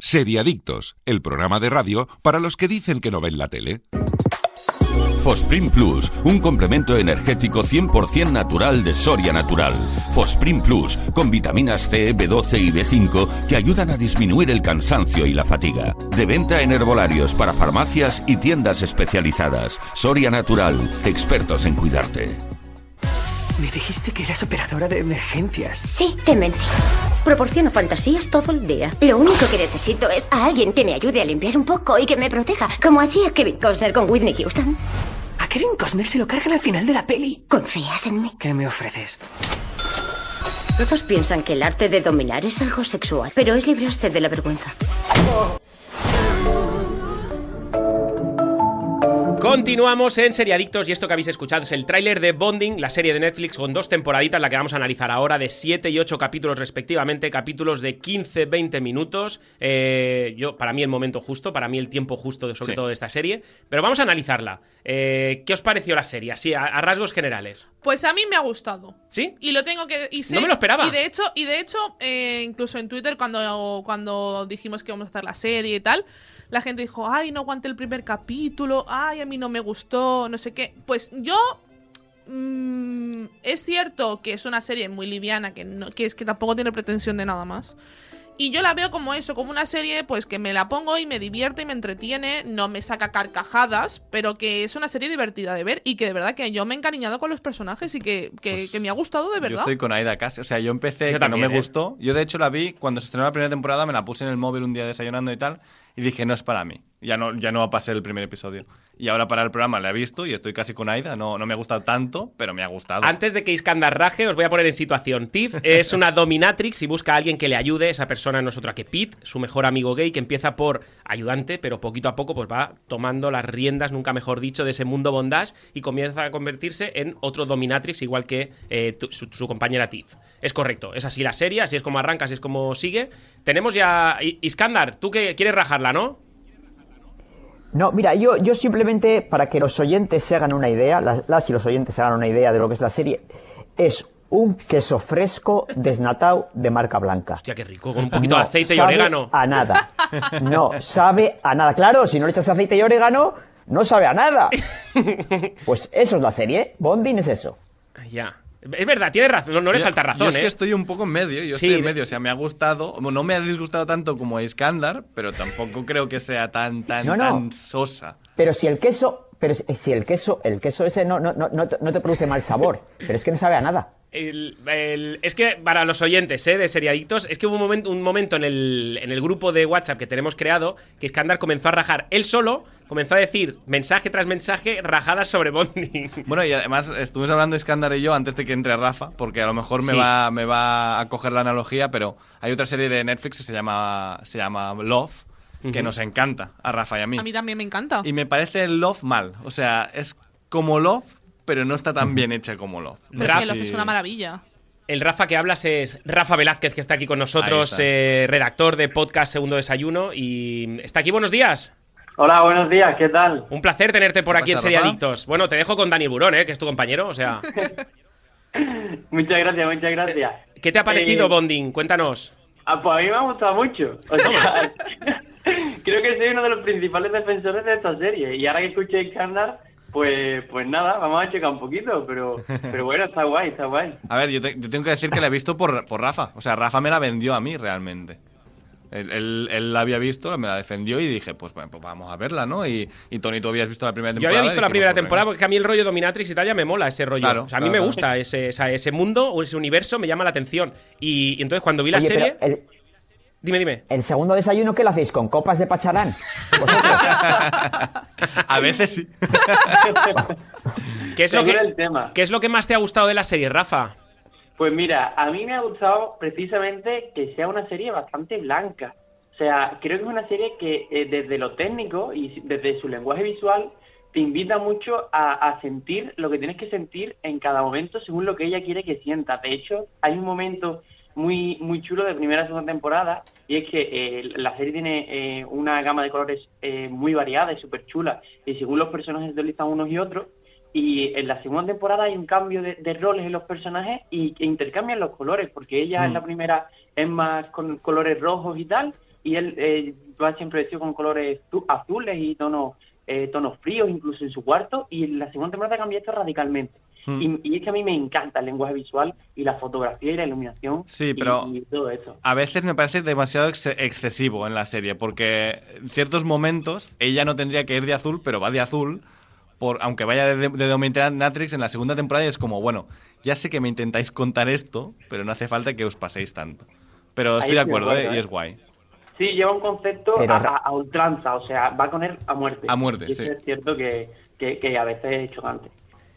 Seriadictos, el programa de radio para los que dicen que no ven la tele. Fosprin Plus, un complemento energético 100% natural de Soria Natural. Fosprin Plus, con vitaminas C, B12 y B5 que ayudan a disminuir el cansancio y la fatiga. De venta en herbolarios para farmacias y tiendas especializadas. Soria Natural, expertos en cuidarte. Me dijiste que eras operadora de emergencias. Sí, te mentí. Proporciono fantasías todo el día. Lo único que necesito es a alguien que me ayude a limpiar un poco y que me proteja, como hacía Kevin Costner con Whitney Houston. A Kevin Costner se lo cargan al final de la peli. ¿Confías en mí? ¿Qué me ofreces? Todos piensan que el arte de dominar es algo sexual, pero es librarse de la vergüenza. Continuamos en Seriadictos y esto que habéis escuchado es el tráiler de Bonding, la serie de Netflix con dos temporaditas, la que vamos a analizar ahora, de 7 y 8 capítulos respectivamente, capítulos de 15-20 minutos. Eh, yo, para mí el momento justo, para mí el tiempo justo, de, sobre Sí. todo de esta serie. Pero vamos a analizarla. Eh, ¿Qué os pareció la serie? Así, a, a rasgos generales. Pues a mí me ha gustado. ¿Sí? Y lo tengo que. Y sé- No me lo esperaba. Y de hecho, y de hecho eh, incluso en Twitter, cuando, cuando dijimos que íbamos a hacer la serie y tal, la gente dijo, ay, no aguanté el primer capítulo, ay, a mí no me gustó, no sé qué. Pues yo. mm, es cierto que es una serie muy liviana, que, no, que es que tampoco tiene pretensión de nada más. Y yo la veo como eso, como una serie pues que me la pongo y me divierte y me entretiene, no me saca carcajadas, pero que es una serie divertida de ver y que de verdad que yo me he encariñado con los personajes y que, que- que me ha gustado de Yo verdad. estoy con Aida casi. O sea, yo empecé, Yo que también, no me ¿eh? gustó. Yo, de hecho, la vi cuando se estrenó la primera temporada, me la puse en el móvil un día desayunando y tal, y dije, no es para mí. Ya no, ya no pasé el primer episodio. Y ahora para el programa la he visto y estoy casi con Aida. No, no me ha gustado tanto, pero me ha gustado. Antes de que Iskandar raje, os voy a poner en situación. Tiff es una dominatrix y busca a alguien que le ayude. Esa persona no es otra que Pete, su mejor amigo gay, que empieza por ayudante, pero poquito a poco pues va tomando las riendas, nunca mejor dicho, de ese mundo bondage y comienza a convertirse en otro dominatrix, igual que eh, su compañera Tiff. Es correcto, es así la serie, así es como arranca, así es como sigue. Tenemos ya... Iskandar, tú que quieres rajarla, ¿no? No, mira, yo, yo simplemente, para que los oyentes se hagan una idea, las, las y los oyentes se hagan una idea de lo que es la serie, es un queso fresco desnatado de marca blanca. Hostia, qué rico, con un poquito No de aceite y orégano. A nada. No, sabe a nada. Claro, si no le echas aceite y orégano, no sabe a nada. Pues eso es la serie. Bonding es eso. Ya. Es verdad, tiene razón, no, no le Yo- falta razón, Yo es ¿eh? que estoy un poco en medio, yo Sí, estoy en medio, o sea, me ha gustado, no me ha disgustado tanto como a Iskandar, pero tampoco creo que sea tan, tan, No, no. tan sosa. Pero si el queso, pero si el queso, el queso ese no, no, no, no te produce mal sabor, pero es que no sabe a nada. El- el- es que para los oyentes ¿eh? de Seriadictos, es que hubo un momento, un momento en, el, en el grupo de WhatsApp que tenemos creado que Iskandar comenzó a rajar él solo, comenzó a decir mensaje tras mensaje rajadas sobre Bonding. Bueno, y además estuvimos hablando de Iskandar y yo antes de que entre Rafa, porque a lo mejor me, Sí. va, me va a coger la analogía, pero hay otra serie de Netflix que se llama, se llama Love, que nos encanta a Rafa y a mí. A mí también me encanta. Y me parece Love mal, o sea, es como Love, pero no está tan bien hecha como Love. Pero es que Love es una maravilla. El Rafa que hablas es Rafa Velázquez, que está aquí con nosotros, eh, redactor de podcast Segundo Desayuno. Y está aquí, buenos días. Hola, buenos días, ¿qué tal? Un placer tenerte por ¿Qué aquí en Seriadictos. Bueno, te dejo con Dani Burón, ¿eh? que es tu compañero. O sea, Muchas gracias, muchas gracias. ¿qué te ha parecido Eh, Bonding? Cuéntanos. Ah, pues a mí me ha gustado mucho. O sea, creo que soy uno de los principales defensores de esta serie. Y ahora que escuché Iskandar, pues, pues nada, vamos a checar un poquito. Pero, pero bueno, está guay, está guay. A ver, yo, te- yo tengo que decir que la he visto por, por Rafa. O sea, Rafa me la vendió a mí realmente. Él, él- él la había visto, me la defendió y dije, pues, bueno, pues vamos a verla, ¿no? Y, y Tony, tú habías visto la primera Yo temporada. había visto la primera pues, temporada porque a mí el rollo Dominatrix y tal ya me mola ese rollo. Claro, o sea, a mí claro, me claro. gusta ese, ese mundo o ese universo, me llama la atención. Y, y entonces cuando vi la Oye, serie. pero el, Dime, dime. el segundo desayuno, ¿qué lo hacéis? ¿Con copas de pacharán? A veces sí. ¿Qué es, lo que, el tema. ¿Qué es lo que más te ha gustado de la serie, Rafa? Pues mira, a mí me ha gustado precisamente que sea una serie bastante blanca. O sea, creo que es una serie que eh, desde lo técnico y desde su lenguaje visual te invita mucho a, a sentir lo que tienes que sentir en cada momento según lo que ella quiere que sientas. De hecho, hay un momento muy muy chulo de primera y segunda temporada y es que eh, la serie tiene eh, una gama de colores eh, muy variada y súper chula y según los personajes se utilizan unos y otros y en la segunda temporada hay un cambio de, de roles en los personajes y que intercambian los colores, porque ella en la primera es más con colores rojos y tal, y él eh, va siempre vestido con colores azules y tonos eh, tonos fríos incluso en su cuarto, y en la segunda temporada cambia esto radicalmente. Hmm. Y, y es que a mí me encanta el lenguaje visual y la fotografía y la iluminación Sí, y- pero- y, todo eso. A veces me parece demasiado ex- excesivo en la serie, porque en ciertos momentos ella no tendría que ir de azul, pero va de azul, por, aunque vaya de, de Dominatrix en la segunda temporada y es como, bueno, ya sé que me intentáis contar esto, pero no hace falta que os paséis tanto. Pero estoy de acuerdo, acuerdo, ¿eh? y ¿eh? es guay. Sí, lleva un concepto Pero a, a- ultranza, o sea, va con él a muerte. A muerte, y sí. es cierto que, que, que a veces es chocante.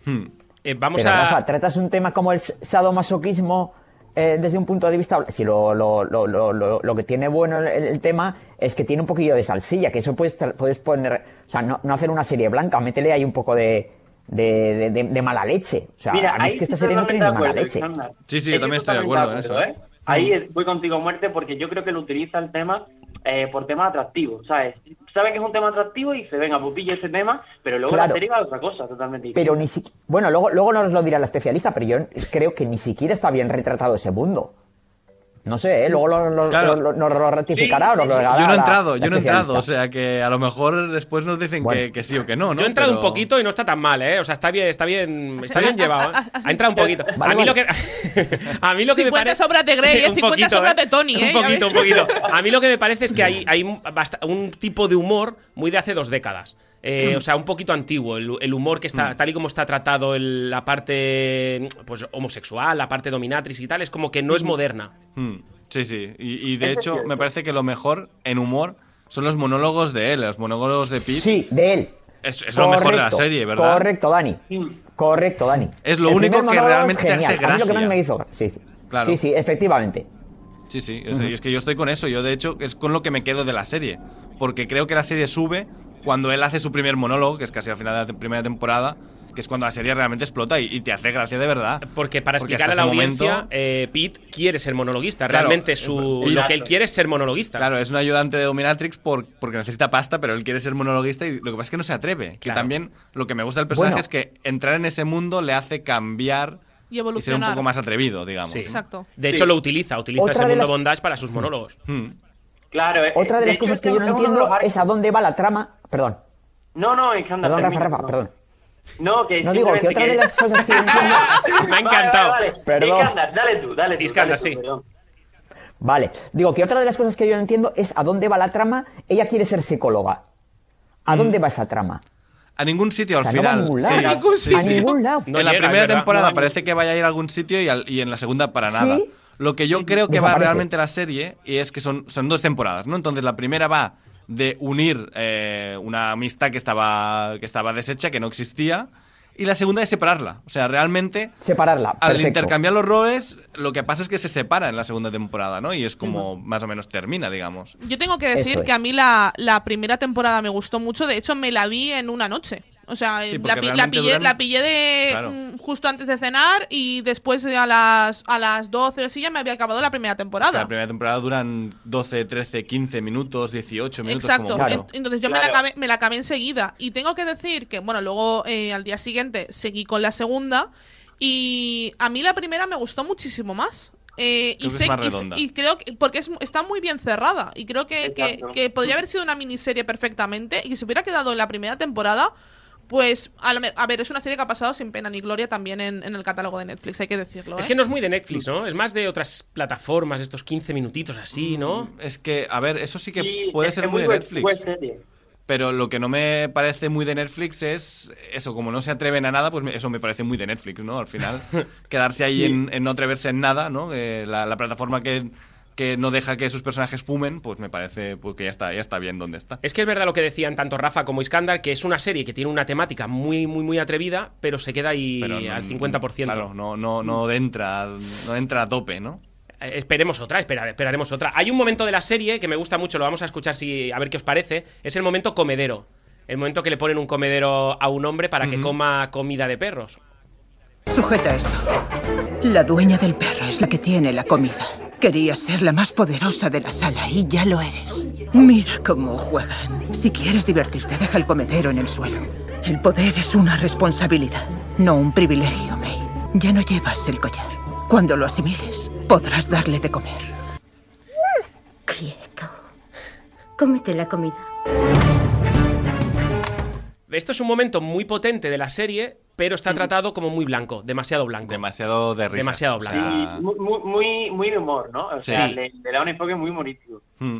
Hmm. Eh, vamos Pero a. Rafa, tratas un tema como el sadomasoquismo eh, desde un punto de vista, si lo, lo, lo, lo, lo- lo que tiene bueno el, el tema es que tiene un poquillo de salsilla, que eso puedes, puedes poner, o sea, no, no hacer una serie blanca, métele ahí un poco de, de, de- de- de mala leche. O sea, Mira, a mí ahí es que esta serie no tiene ni mala leche. acuerdo. Sí, sí, yo también estoy de totalmente acuerdo en eso, ¿eh? Ahí es- voy contigo muerte porque yo creo que lo utiliza el tema eh, por temas atractivos, ¿sabes? Sabe que es un tema atractivo y dice, venga, pues pilla ese tema, pero luego Claro. la serie va a otra cosa totalmente. Pero ni siquiera. Bueno, luego, luego nos lo dirá la especialista, pero yo creo que ni siquiera está bien retratado ese mundo. No sé, ¿eh? luego lo, lo- Claro. lo- nos lo ratificará o nos lo regalará Yo no he entrado, yo no he entrado, o sea que a lo mejor después nos dicen que, que sí o que no, ¿no? Yo he entrado Pero- un poquito y no está tan mal, ¿eh? O sea, está bien, está bien, está bien llevado. ¿eh? Ha entrado un poquito. Vale, a mí lo vale. que a mí lo que me 50 parece sobras de Grey, ¿eh? Un 50 poquito, sobras ¿eh? de Tony, ¿eh? Un poquito, un poquito. A mí lo que me parece es que hay, hay un tipo de humor muy de hace dos décadas. Eh, Mm. O sea, un poquito antiguo. El, el humor que está, tal y como está tratado el- la parte pues, homosexual, la parte dominatrix y tal, es como que no es moderna. Hmm, Sí, sí. Y, y de Eso es hecho, me parece que lo mejor en humor son los monólogos de él, los monólogos de Pete. Sí, de él. Es, es lo mejor de la serie, ¿verdad? Correcto, Dani. Correcto, Dani. Es lo El único que realmente es te hace genial. A mí lo que más gracia. me hizo. Sí, sí. Claro. Sí, sí, efectivamente. Sí, sí. y es que yo estoy con eso. Yo, de hecho, es con lo que me quedo de la serie. Porque creo que la serie sube cuando él hace su primer monólogo, que es casi al final de la te- primera temporada, que es cuando la serie realmente explota y, y te hace gracia de verdad. Porque para Porque explicar a la audiencia, momento- eh, Pete quiere ser monologuista. Claro, Realmente su, y- lo que él quiere es ser monologuista. Claro, es un ayudante de Dominatrix por, porque necesita pasta, pero él quiere ser monologuista y lo que pasa es que no se atreve. Que Claro. también lo que me gusta del personaje Bueno. es que entrar en ese mundo le hace cambiar Y y ser un evolucionar. poco más atrevido, digamos. Sí. Exacto. De hecho, lo utiliza, utiliza Otra ese mundo las- bondage para sus monólogos. Hmm. Claro, eh, Otra de las hecho, cosas que yo no de entiendo los es a dónde va la trama. Perdón, No, no, es que anda, perdón, Rafa, termina, Rafa, no. perdón. No, que No digo que otra de las cosas que yo entiendo. Me ha encantado. Vale, vale, vale. Perdón. Iskandar, dale tú, dale tú. Iskandar, dale tú, sí. Vale, digo que otra de las cosas que yo no entiendo es a dónde va la trama. Ella quiere ser psicóloga. ¿A dónde va esa trama? A ningún sitio al O sea, no final. ningún Sí. A ningún sí, A ningún lado. No en la llega, primera temporada No, parece que vaya a ir a algún sitio y, al- y en la segunda para Sí. nada. Lo que yo creo que va realmente la serie y es que son, son dos temporadas, ¿no? Entonces la primera va de unir eh, una amistad que estaba, que estaba deshecha, que no existía, y la segunda de separarla. O sea, realmente Separarla. al perfecto. intercambiar los roles, lo que pasa es que se separa en la segunda temporada, ¿no? Y es como más o menos termina, digamos. Yo tengo que decir es. que a mí la, la primera temporada me gustó mucho. De hecho, me la vi en una noche. O sea, Sí, la, pillé, duran- la pillé de Claro. mm, justo antes de cenar y después a las, a las 12 o así ya me había acabado la primera temporada. la primera temporada duran 12, 13, 15 minutos, 18 minutos Exacto. como Entonces yo me, la acabé, me la acabé enseguida. Y tengo que decir que, bueno, luego eh, al día siguiente seguí con la segunda. Y a mí la primera me gustó muchísimo más. Eh, Creo y, sé- y creo que porque es, está muy bien cerrada y creo que, que- que podría haber sido una miniserie perfectamente y que se hubiera quedado en la primera temporada pues a, lo a ver es una serie que ha pasado sin pena ni gloria también en, en el catálogo de Netflix hay que decirlo Es ¿eh? que no es muy de Netflix, ¿no? Es más de otras plataformas, estos 15 minutitos así, ¿no? Es que, a ver, eso sí que Sí, puede ser que muy de Netflix. buen serie. Pero lo que no me parece muy de Netflix es eso, como no se atreven a nada, pues eso me parece muy de Netflix, ¿no? Al final, quedarse ahí en, en no atreverse en nada, ¿no? Eh, la, la plataforma que, que no deja que sus personajes fumen, pues me parece pues, que ya está, ya está bien donde está. Es que es verdad lo que decían tanto Rafa como Iskandar, que es una serie que tiene una temática muy, muy, muy atrevida, pero se queda ahí no- al 50%. Claro, no, no, no entra, no entra a tope, ¿no? Eh, Esperemos otra, espera- esperaremos otra. Hay un momento de la serie que me gusta mucho, lo vamos a escuchar si, a ver qué os parece. Es el momento comedero. El momento que le ponen un comedero a un hombre para que coma comida de perros. Sujeta esto. La dueña del perro es la que tiene la comida. Querías ser la más poderosa de la sala y ya lo eres. Mira cómo juegan. Si quieres divertirte, deja el comedero en el suelo. El poder es una responsabilidad, no un privilegio, May. Ya no llevas el collar. Cuando lo asimiles, podrás darle de comer. Quieto. Cómete la comida. Esto es un momento muy potente de la serie, pero está tratado como muy blanco, demasiado blanco. Demasiado de risas. Demasiado o sea, blanco. Muy, muy, de humor, ¿no? O sea, Sí. le, le da un enfoque muy humorístico. hmm.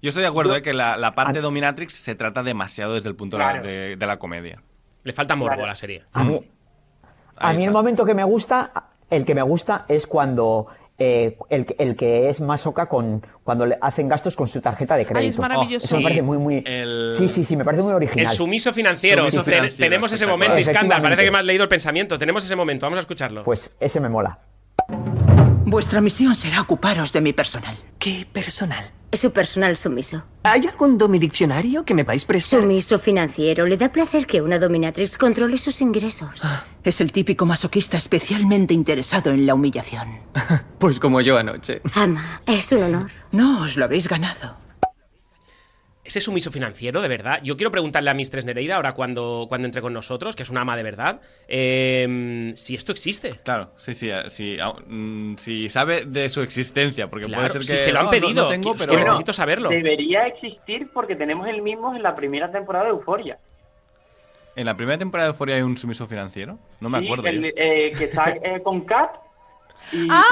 Yo estoy de acuerdo de que la, la parte Dominatrix se trata demasiado desde el punto de Claro. de, de la comedia. Le falta morbo Claro. a la serie. A mí, a mí el momento que me gusta, el que me gusta es cuando eh, el, que- el que es masoca con cuando le hacen gastos con su tarjeta de crédito. Ay, es maravilloso. Eso me Sí. parece muy, muy. El- Sí, sí, sí, me parece muy original. El sumiso financiero. Sumiso financiero, Tenemos ese momento, Iskandar. Parece que me has leído el pensamiento. Tenemos ese momento. Vamos a escucharlo. Pues ese me mola. Vuestra misión será ocuparos de mi personal. ¿Qué personal? Su personal sumiso. ¿Hay algún domidiccionario que me vais prestar? Sumiso financiero. Le da placer que una dominatrix controle sus ingresos. Es el típico masoquista especialmente interesado en la humillación. Pues como yo anoche. Ama, es un honor. No, os lo habéis ganado. Ese sumiso financiero, de verdad. Yo quiero preguntarle a Mistress Nereida, ahora cuando, cuando entre con nosotros, que es una ama de verdad, eh, si esto existe. Claro, sí, sí, eh, sí, mm, si sabe de su existencia, porque Claro, puede ser si que se lo han "No, no- pedido, no tengo, que- pero que necesito saberlo. Debería existir porque tenemos el mismo en la primera temporada de Euforia. en la primera temporada de Euphoria hay un sumiso financiero. No me Sí, acuerdo. el, eh, que está eh, con Kat. Y, Ah,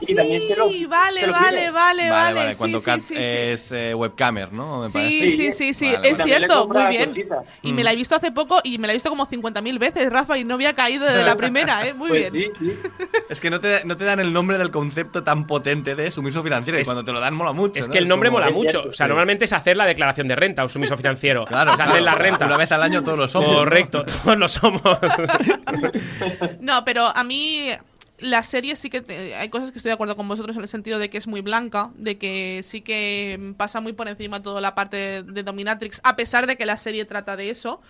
y- y también se lo, sí, vale, lo vale, vale, vale, vale, sí, cuando sí, Kat sí, sí. es eh, webcamer, ¿no? Me Sí, parece. sí, sí, sí, Vale, es vale. cierto, muy bien. cositas. Y me la he visto hace poco y me la he visto como 50.000 veces, Rafa, y no había caído de la primera, ¿eh? Muy Pues bien. sí, sí. Es que no te, no te dan el nombre del concepto tan potente de sumiso financiero y cuando te lo dan mola mucho. Es ¿no? que el nombre como- mola mucho. cierto, O sea, sí. normalmente es hacer la declaración de renta, un sumiso financiero. Claro, Es hacer la renta. Una vez al año todos lo somos. ¿no? Correcto, todos lo somos. No, pero a mí la serie sí que hay cosas que estoy de acuerdo con vosotros en el sentido de que es muy blanca, de que sí que pasa muy por encima toda la parte de Dominatrix, a pesar de que la serie trata de eso.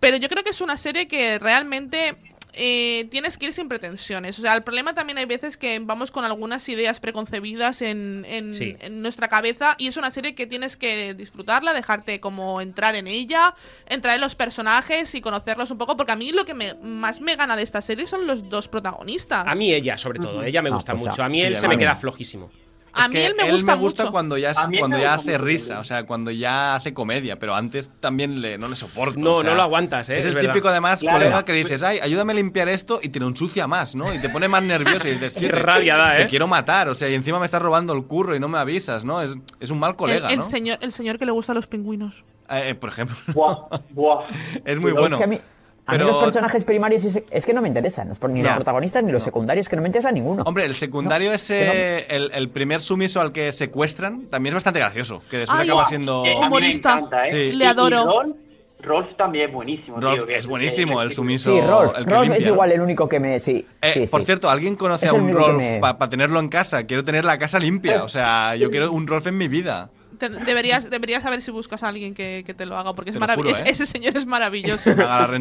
Pero yo creo que es una serie que realmente eh, tienes que ir sin pretensiones. O sea, el problema también hay veces que vamos con algunas ideas preconcebidas en, en- Sí. en nuestra cabeza y es una serie que tienes que disfrutarla, dejarte como entrar en ella, entrar en los personajes y conocerlos un poco, porque a mí lo que me- más me gana de esta serie son los dos protagonistas. A mí ella, sobre todo. Ella me Ah, gusta pues mucho. A mí Sí, él se me queda flojísimo. A mí él me gusta mucho. cuando ya, A mí cuando me ya gusta hace mucho, risa, o sea, cuando ya hace comedia, pero antes también le, no le soporto. No, o sea, no lo aguantas, ¿eh? Es, Es el típico, además, Claro. colega que le dices, ay, ayúdame a limpiar esto y te lo ensucia más, ¿no? Y te pone más nervioso y dices, Qué "Tío, te- rabia da, Te ¿eh? quiero matar, o sea, y encima me estás robando el curro y no me avisas, ¿no? Es, es un mal colega, el, el ¿no? señor, el señor que le gusta a los pingüinos. Eh, eh, por ejemplo. Buah, buah. es muy Pero bueno. Es que a mí, a mí los personajes primarios es, es que no me interesan. Ni los No. protagonistas ni los secundarios, que no me interesa ninguno. Hombre, el secundario ese, el, el primer sumiso al que secuestran, también es bastante gracioso. Que después Ay, acaba es- siendo. Eh, Humorista. encanta, ¿eh? Sí. Le y adoro. Rolf, Rolf también es buenísimo. Rolf tío, que- es buenísimo, que- el sumiso. sí, Rolf. el que Rolf es limpia, ¿no? igual el único que me. Sí, Eh, sí, por sí. cierto, ¿alguien conoce Es a un Rolf me- para tenerlo en casa? Quiero tener la casa limpia. O sea, yo quiero un Rolf en mi vida. Te- deberías, deberías saber si buscas a alguien que, que te lo haga, porque es Te maravilloso. ¿eh? Ese señor es maravilloso.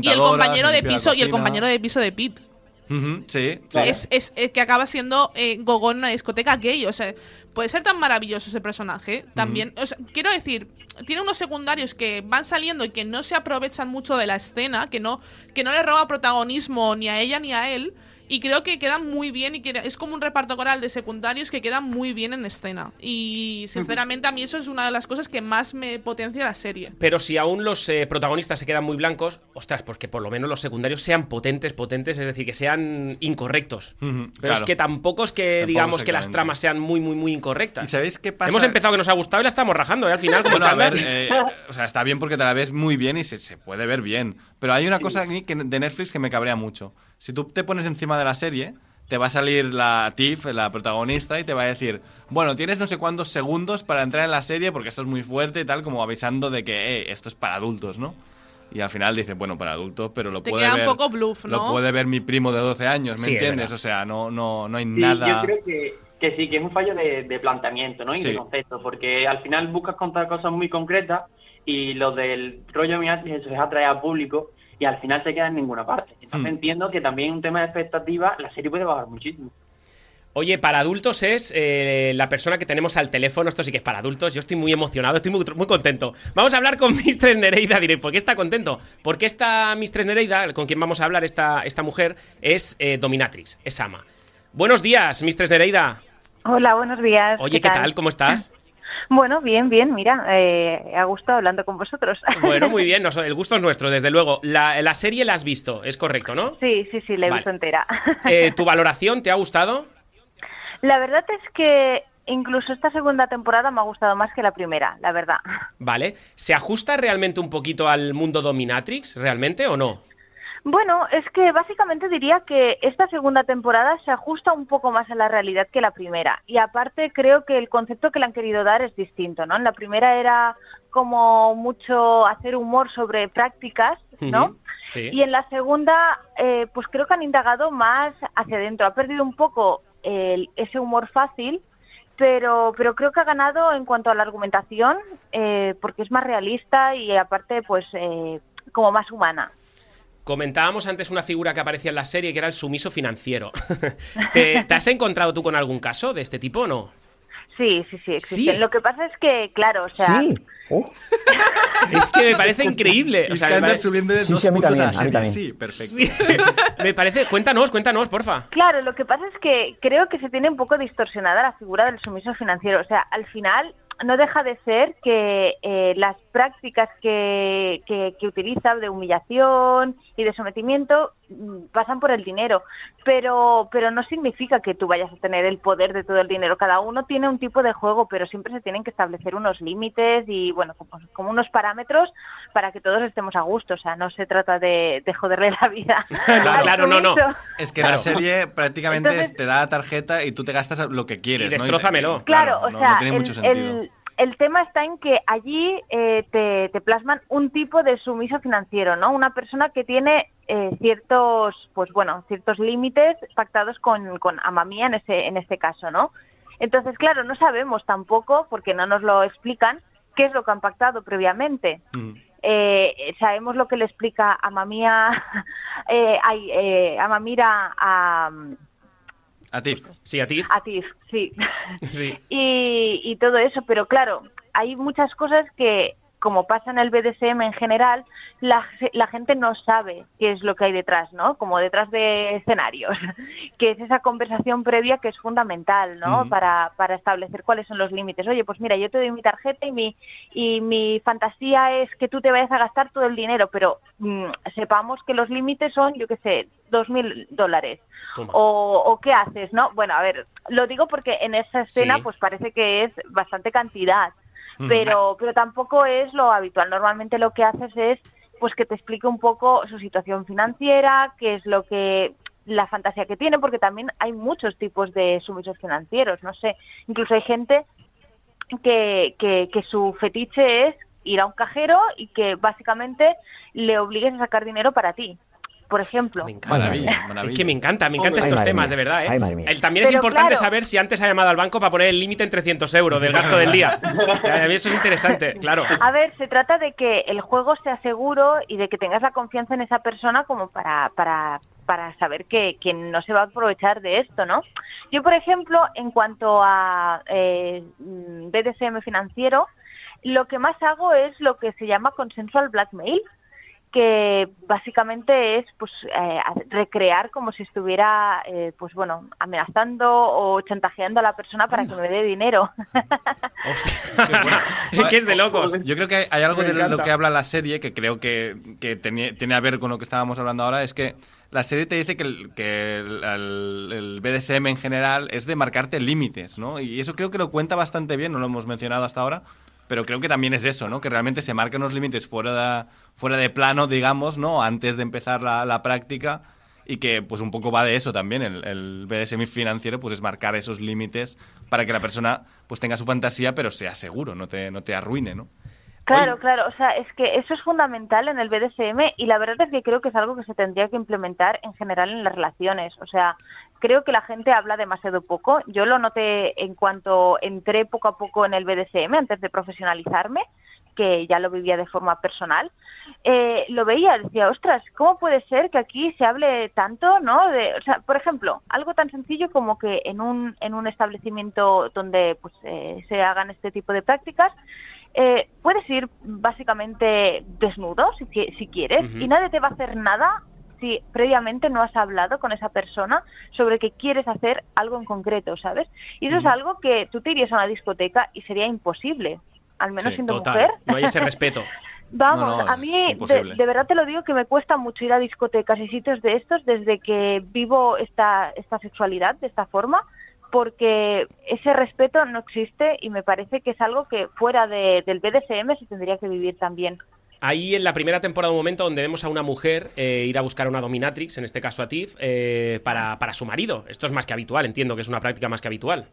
Y el compañero de piso y el compañero de piso de Pete. Sí, sí. Es, es, eh, que acaba siendo eh, Gogón en una discoteca gay. O sea, puede ser tan maravilloso ese personaje. También, o sea, quiero decir, tiene unos secundarios que van saliendo y que no se aprovechan mucho de la escena, que no, que no le roba protagonismo ni a ella ni a él. Y creo que quedan muy bien y que es como un reparto coral de secundarios que quedan muy bien en escena. Y sinceramente a mí eso es una de las cosas que más me potencia la serie. Pero si aún los eh, protagonistas se quedan muy blancos, ostras, pues que por lo menos los secundarios sean potentes, potentes, es decir, que sean incorrectos. Pero es que tampoco es que Tampoco digamos que las tramas sean muy, muy, muy incorrectas. ¿Y sabéis qué pasa? Hemos empezado que nos ha gustado y la estamos rajando, ¿eh? Al final, como Bueno, a ver, eh, o sea, está bien porque te la ves muy bien y se, se puede ver bien. Pero hay una cosa aquí que, de Netflix que me cabrea mucho. Si tú te pones encima de la serie, te va a salir la Tiff, la protagonista, y te va a decir, bueno, tienes no sé cuántos segundos para entrar en la serie porque esto es muy fuerte y tal, como avisando de que eh, esto es para adultos, ¿no? Y al final dice, bueno, para adultos, pero lo Te puede queda un ver. poco bluff, ¿no? Lo puede ver mi primo de 12 años, ¿me Sí, es entiendes? O sea, no, no, no hay Sí, nada. yo creo que, que sí, que es un fallo de, de planteamiento, ¿no? Y Sí. de concepto, porque al final buscas contar cosas muy concretas y lo del rollo Miatis, eso es atraer al público y al final se queda en ninguna parte. Entonces Hmm. entiendo que también un tema de expectativa, la serie puede bajar muchísimo. Oye, para adultos es eh, la persona que tenemos al teléfono. Esto sí que es para adultos. Yo estoy muy emocionado, estoy muy, muy contento. Vamos a hablar con Mistress Nereida. Diré, ¿por qué está contento? Porque esta Mistress Nereida, con quien vamos a hablar, esta, esta mujer, es eh, Dominatrix, es ama. Buenos días, Mistress Nereida. Hola, buenos días. Oye, ¿qué tal? ¿Cómo estás? Bueno, bien, bien, mira, eh, a gusto hablando con vosotros. Bueno, muy bien, el gusto es nuestro, desde luego. La, la serie la has visto, es correcto, ¿no? Sí, sí, sí, la he Vale. visto entera. Eh, ¿Tu valoración te ha gustado? La verdad es que incluso esta segunda temporada me ha gustado más que la primera, la verdad. Vale. ¿Se ajusta realmente un poquito al mundo Dominatrix, realmente, o no? Bueno, es que básicamente diría que esta segunda temporada se ajusta un poco más a la realidad que la primera. Y aparte creo que el concepto que le han querido dar es distinto, ¿no? En la primera era como mucho hacer humor sobre prácticas, ¿no? Sí. Y en la segunda, eh, pues creo que han indagado más hacia adentro. Ha perdido un poco el- ese humor fácil, pero, pero creo que ha ganado en cuanto a la argumentación, eh, porque es más realista y aparte, pues, eh, como más humana. Comentábamos antes una figura que aparecía en la serie que era el sumiso financiero. ¿Te, te has encontrado tú con algún caso de este tipo o no? Sí, sí, sí, existen. Sí. Lo que pasa es que, claro, o sea, Es que me parece increíble. O sea, me Iskander pare- subiendo de Sí, dos sí, a puntos también, a serie. Sí, perfecto. me parece. Cuéntanos, cuéntanos, porfa. Claro, lo que pasa es que creo que se tiene un poco distorsionada la figura del sumiso financiero. O sea, al final no deja de ser que eh, las prácticas que, que, que utiliza de humillación y de sometimiento pasan por el dinero, pero, pero no significa que tú vayas a tener el poder de todo el dinero. Cada uno tiene un tipo de juego, pero siempre se tienen que establecer unos límites y, bueno, como, como unos parámetros para que todos estemos a gusto. O sea, no se trata de, de joderle la vida. claro, no, no. Es que Claro. la serie prácticamente Entonces- te da la tarjeta y tú te gastas lo que quieres. Y ¿no? destrózamelo. Claro, o no, sea, no tiene el, mucho sentido. el- el tema está en que allí eh, te, te plasman un tipo de sumiso financiero, ¿no? Una persona que tiene eh, ciertos, pues bueno, ciertos límites pactados con, con Amamía en ese, en este caso, ¿no? Entonces, claro, no sabemos tampoco, porque no nos lo explican, qué es lo que han pactado previamente. Mm. Eh, sabemos lo que le explica Amamía, eh, eh, Amamira a, A ti. Sí, a ti. a Tiff, sí. Sí. y, y todo eso, pero claro, hay muchas cosas que, como pasa en el BDSM en general, la, ge- la gente no sabe qué es lo que hay detrás, ¿no? Como detrás de escenarios, que es esa conversación previa que es fundamental, ¿no? Para, para establecer cuáles son los límites. Oye, pues mira, yo te doy mi tarjeta y mi, y mi fantasía es que tú te vayas a gastar todo el dinero, pero mm, sepamos que los límites son, yo qué sé, dos mil dólares. O, o qué haces, ¿no? Bueno, a ver, lo digo porque en esa escena Sí. pues parece que es bastante cantidad, Mm. pero, pero tampoco es lo habitual. Normalmente lo que haces es pues que te explique un poco su situación financiera, qué es lo que la fantasía que tiene, porque también hay muchos tipos de sumisos financieros, no sé, incluso hay gente que, que, que su fetiche es ir a un cajero y que básicamente le obligues a sacar dinero para ti, por ejemplo. Maravilla, maravilla. Es que me encanta, me encantan estos temas, mía. de verdad, ¿eh? Ay. El- también es importante claro. saber si antes ha llamado al banco para poner el límite en 300 euros del gasto del día. A mí eso es interesante, claro. A ver, se trata de que el juego sea seguro y de que tengas la confianza en esa persona como para, para, para saber que, que no se va a aprovechar de esto, ¿no? Yo, por ejemplo, en cuanto a eh, BDSM financiero, lo que más hago es lo que se llama consensual blackmail, que básicamente es pues eh, recrear como si estuviera eh, pues bueno amenazando o chantajeando a la persona para que me dé dinero. Que es de locos. Yo creo que hay algo de lo que habla la serie que creo que, que tiene, tiene a ver con lo que estábamos hablando ahora, es que la serie te dice que el, que el, el- el BDSM en general es de marcarte límites, ¿no? Y eso creo que lo cuenta bastante bien, no lo hemos mencionado hasta ahora, pero creo que también es eso, ¿no? Que realmente se marcan unos límites fuera de, fuera de plano, digamos, ¿no? Antes de empezar la, la práctica y que pues un poco va de eso también, el, el BDSM financiero pues es marcar esos límites para que la persona pues tenga su fantasía pero sea seguro, no te, no te arruine, ¿no? Claro, claro, o sea, es que eso es fundamental en el BDSM y la verdad es que creo que es algo que se tendría que implementar en general en las relaciones. O sea, creo que la gente habla demasiado poco. Yo lo noté en cuanto entré poco a poco en el BDSM antes de profesionalizarme, que ya lo vivía de forma personal. Eh, lo veía, decía, ostras, ¿cómo puede ser que aquí se hable tanto, no? De, o sea, por ejemplo, algo tan sencillo como que en un, en un establecimiento donde pues, eh, se hagan este tipo de prácticas, eh, puedes ir básicamente desnudo si, si quieres y nadie te va a hacer nada si previamente no has hablado con esa persona sobre que quieres hacer algo en concreto, ¿sabes? Y eso es algo que tú te irías a una discoteca y sería imposible, al menos Sí, siendo total. mujer. No hay ese respeto. Vamos, No, no, a mí de verdad te lo digo que me cuesta mucho ir a discotecas y sitios de estos desde que vivo esta, esta sexualidad de esta forma, porque ese respeto no existe y me parece que es algo que fuera de- del BDSM se tendría que vivir también. Ahí en la primera temporada un momento donde vemos a una mujer eh, ir a buscar a una dominatrix, en este caso a Tiff, eh, para, para su marido. Esto es más que habitual, entiendo que es una práctica más que habitual.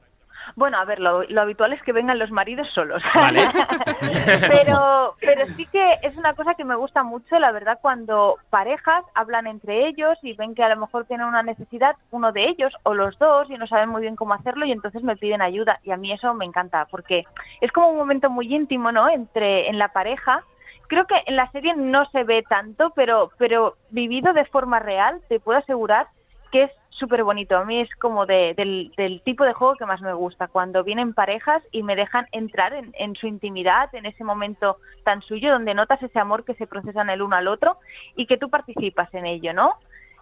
Bueno, a ver, lo, lo habitual es que vengan los maridos solos. pero, pero sí que es una cosa que me gusta mucho, la verdad, cuando parejas hablan entre ellos y ven que a lo mejor tienen una necesidad, uno de ellos o los dos, y no saben muy bien cómo hacerlo y entonces me piden ayuda. Y a mí eso me encanta, porque es como un momento muy íntimo, ¿no? Entre en la pareja. Creo que en la serie no se ve tanto, pero, pero vivido de forma real, te puedo asegurar que es súper bonito. A mí es como de- del, del tipo de juego que más me gusta, cuando vienen parejas y me dejan entrar en, en su intimidad, en ese momento tan suyo, donde notas ese amor que se procesan el uno al otro y que tú participas en ello, ¿no?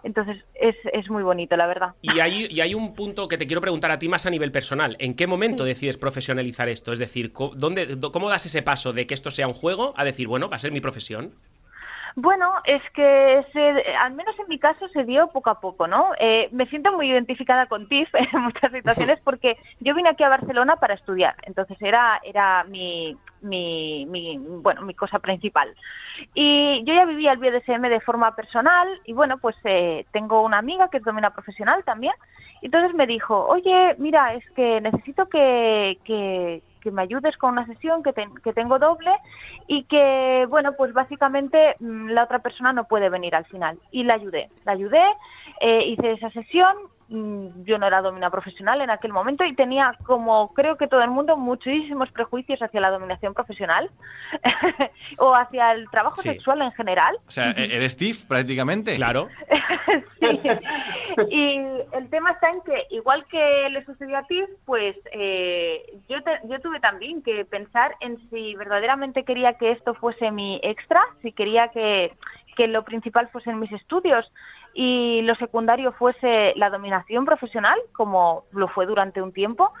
Entonces es, es muy bonito, la verdad. Y hay, y hay un punto que te quiero preguntar a ti más a nivel personal. ¿En qué momento decides profesionalizar esto? Es decir, ¿dónde, ¿cómo das ese paso de que esto sea un juego a decir, bueno, va a ser mi profesión? Bueno, es que se- al menos en mi caso se dio poco a poco, ¿no? Eh, me siento muy identificada con Tiff en muchas situaciones porque yo vine aquí a Barcelona para estudiar, entonces era era mi, mi, mi bueno mi cosa principal. Y yo ya vivía el BDSM de forma personal y bueno, pues eh, tengo una amiga que es domina profesional también. Entonces me dijo, oye, mira, es que necesito que, que, me ayudes con una sesión que, que tengo doble y que, bueno, pues básicamente mm, la otra persona no puede venir al final. Y la ayudé, la ayudé, eh, hice esa sesión, yo no era domina profesional en aquel momento y tenía, como creo que todo el mundo, muchísimos prejuicios hacia la dominación profesional o hacia el trabajo Sí. sexual en general. O sea, e- eres Steve prácticamente. Claro. Sí. Y el tema está en que, igual que le sucedió a ti, pues eh, yo, te- yo tuve también que pensar en si verdaderamente quería que esto fuese mi extra, si quería que, que lo principal fuesen mis estudios y lo secundario fuese la dominación profesional, como lo fue durante un tiempo.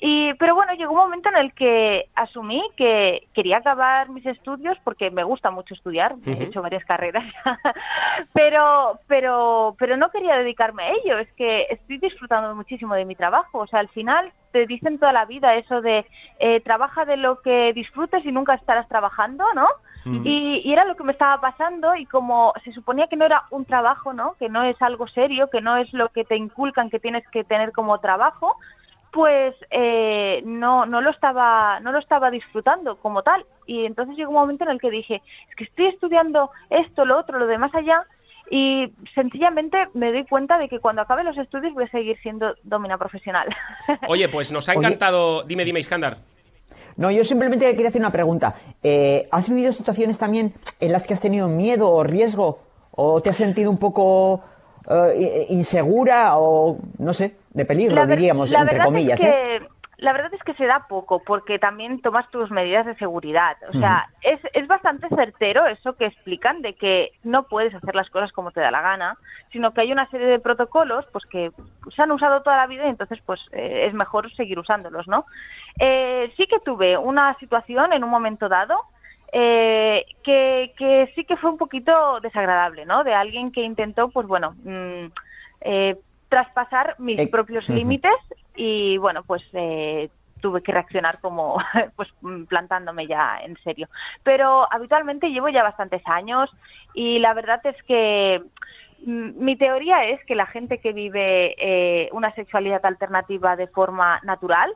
Y, pero bueno, llegó un momento en el que asumí que quería acabar mis estudios porque me gusta mucho estudiar, he hecho varias carreras, pero, pero, pero no quería dedicarme a ello. Es que estoy disfrutando muchísimo de mi trabajo. O sea, al final te dicen toda la vida eso de eh, trabaja de lo que disfrutes y nunca estarás trabajando, ¿no? Y, y era lo que me estaba pasando y como se suponía que no era un trabajo, ¿no? Que no es algo serio, que no es lo que te inculcan que tienes que tener como trabajo, pues eh, no no lo estaba no lo estaba disfrutando como tal y entonces llegó un momento en el que dije es que estoy estudiando esto lo otro lo de más allá y sencillamente me doy cuenta de que cuando acabe los estudios voy a seguir siendo domina profesional Oye, pues nos ha Oye. encantado. Dime, dime, Iskandar. No, yo simplemente quería hacer una pregunta. Eh, ¿Has vivido situaciones también en las que has tenido miedo o riesgo? ¿O te has sentido un poco eh, insegura o, no sé, de peligro, ver- diríamos, entre comillas? es ¿eh? que, La verdad es que se da poco, porque también tomas tus medidas de seguridad. O sea, es, es bastante certero eso que explican de que no puedes hacer las cosas como te da la gana, sino que hay una serie de protocolos pues que se han usado toda la vida y entonces pues eh, es mejor seguir usándolos, ¿no? Eh, sí que tuve una situación en un momento dado eh, que, que sí que fue un poquito desagradable, ¿no? De alguien que intentó, pues bueno, mm, eh, traspasar mis Eh, propios límites y bueno, pues eh, tuve que reaccionar como pues mm, plantándome ya en serio. Pero habitualmente llevo ya bastantes años y la verdad es que mm, mi teoría es que la gente que vive eh, una sexualidad alternativa de forma natural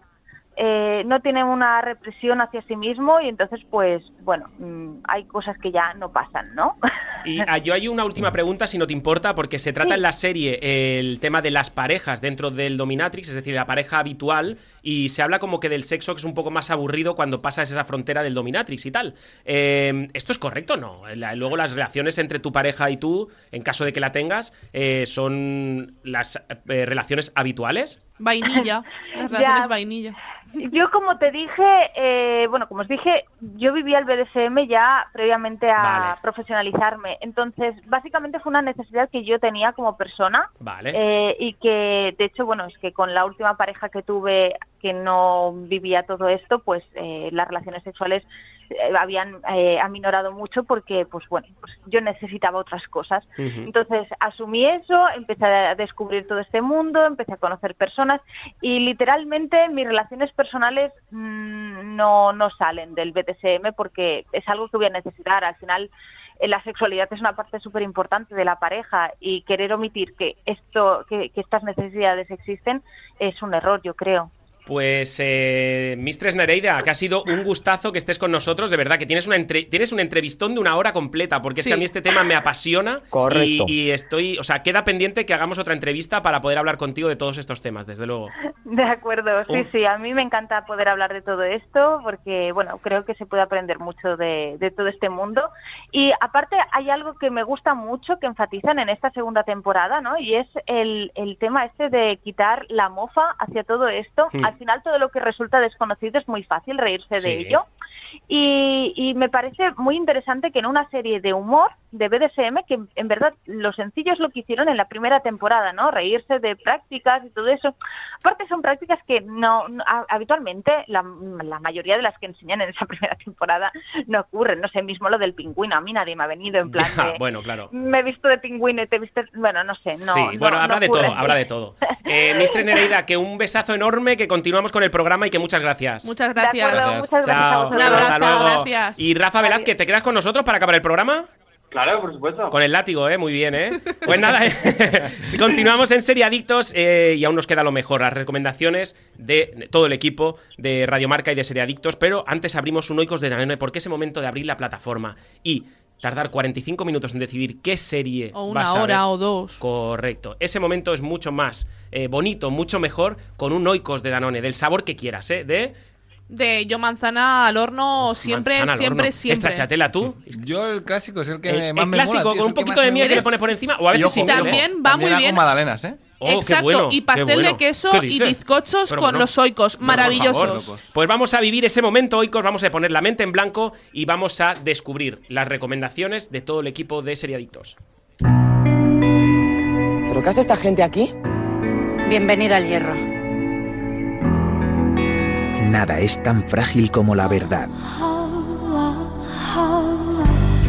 eh, no tiene una represión hacia sí mismo y entonces pues bueno mm, hay cosas que ya no pasan, ¿no? Y ah, yo hay una última pregunta, si no te importa, porque se trata en la serie el tema de las parejas dentro del Dominatrix, es decir, la pareja habitual, y se habla como que del sexo que es un poco más aburrido cuando pasas esa frontera del Dominatrix y tal. Eh, ¿Esto es correcto o no? Luego las relaciones entre tu pareja y tú, en caso de que la tengas, eh, son las eh, relaciones habituales. Vainilla. Las relaciones vainilla. Yo, como te dije, eh, bueno, como os dije, yo vivía el BDSM ya previamente a Vale. profesionalizarme. Entonces, básicamente fue una necesidad que yo tenía como persona. Vale. eh, y que, de hecho, bueno, es que con la última pareja que tuve que no vivía todo esto, pues eh, las relaciones sexuales habían eh, aminorado mucho porque, pues bueno, pues yo necesitaba otras cosas. Entonces asumí eso, empecé a descubrir todo este mundo, empecé a conocer personas y literalmente mis relaciones personales mm, no, no salen del BTSM porque es algo que voy a necesitar. Al final eh, la sexualidad es una parte súper importante de la pareja y querer omitir que esto, que, que estas necesidades existen es un error, yo creo. Pues, eh, Mistress Nereida, que ha sido un gustazo que estés con nosotros, de verdad, que tienes, una entre- tienes un entrevistón de una hora completa, porque es que a mí este tema me apasiona. Correcto. Y, y estoy, o sea, queda pendiente que hagamos otra entrevista para poder hablar contigo de todos estos temas, desde luego. De acuerdo, sí, Un- sí, a mí me encanta poder hablar de todo esto porque, bueno, creo que se puede aprender mucho de, de todo este mundo. Y aparte hay algo que me gusta mucho que enfatizan en esta segunda temporada, ¿no? Y es el, el tema este de quitar la mofa hacia todo esto. Hmm. Al final todo lo que resulta desconocido es muy fácil reírse Sí. de ello. Y, y me parece muy interesante que en una serie de humor de BDSM, que en verdad lo sencillo es lo que hicieron en la primera temporada, ¿no? Reírse de prácticas y todo eso. Aparte son prácticas que no, no- a- habitualmente la, la mayoría de las que enseñan en esa primera temporada no ocurren. No sé, mismo lo del pingüino, a mí nadie me ha venido en plan de, bueno, claro. me he visto de pingüino y te viste, bueno, no sé, no. sí, no- bueno, no habrá de todo, habrá de todo. Eh, Mistress Nereida, que un besazo enorme, que continuamos con el programa y que muchas gracias. Muchas gracias. Muchas gracias Chao. Un Hasta abrazo, luego. gracias. Y Rafa Velázquez, ¿te quedas con nosotros para acabar el programa? Claro, por supuesto. Con el látigo, ¿eh? Muy bien, ¿eh? Pues nada, si continuamos en Serie Adictos eh, y aún nos queda lo mejor, las recomendaciones de todo el equipo de Radiomarca y de Serie Adictos, pero antes abrimos un Oikos de Danone porque es el momento de abrir la plataforma y tardar 45 minutos en decidir qué serie O una vas a hora ver. o dos. Correcto. Ese momento es mucho más eh, bonito, mucho mejor con un Oikos de Danone, del sabor que quieras, ¿eh? De De yo manzana al horno siempre, manzana al siempre, horno. siempre. Estrachatela tú. Yo el clásico es el que El- más el me clásico, mola, tío, con un que poquito de miel se le gusta. pone por encima, o a Y veces ojo, sin miel, ¿eh? También va muy hago bien. magdalenas, ¿eh? Oh, Exacto, bueno, y pastel bueno. de queso ¿Qué y bizcochos Pero con bueno. los oicos, maravillosos. favor, Pues vamos a vivir ese momento, Oikos, vamos a poner la mente en blanco y vamos a descubrir las recomendaciones de todo el equipo de Seriadictos. ¿Pero qué hace esta gente aquí? Bienvenida al hierro. Nada es tan frágil como la verdad.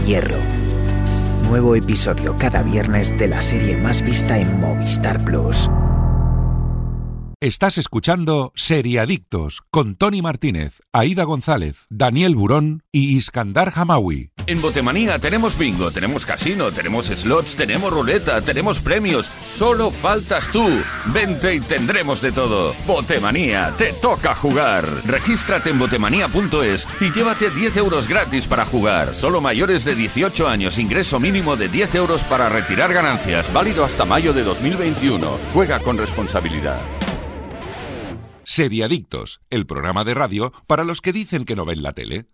Hierro. Nuevo episodio cada viernes de la serie más vista en Movistar Plus. Estás escuchando Seriadictos con Tony Martínez, Aida González, Daniel Burón y Iskandar Hamawi. En Botemanía tenemos bingo, tenemos casino, tenemos slots, tenemos ruleta, tenemos premios. Solo faltas tú. Vente y tendremos de todo. Botemanía, te toca jugar. Regístrate en botemanía.es y llévate 10 euros gratis para jugar. Solo mayores de 18 años, ingreso mínimo de 10 euros para retirar ganancias. Válido hasta mayo de 2021. Juega con responsabilidad. Seriadictos, el programa de radio para los que dicen que no ven la tele.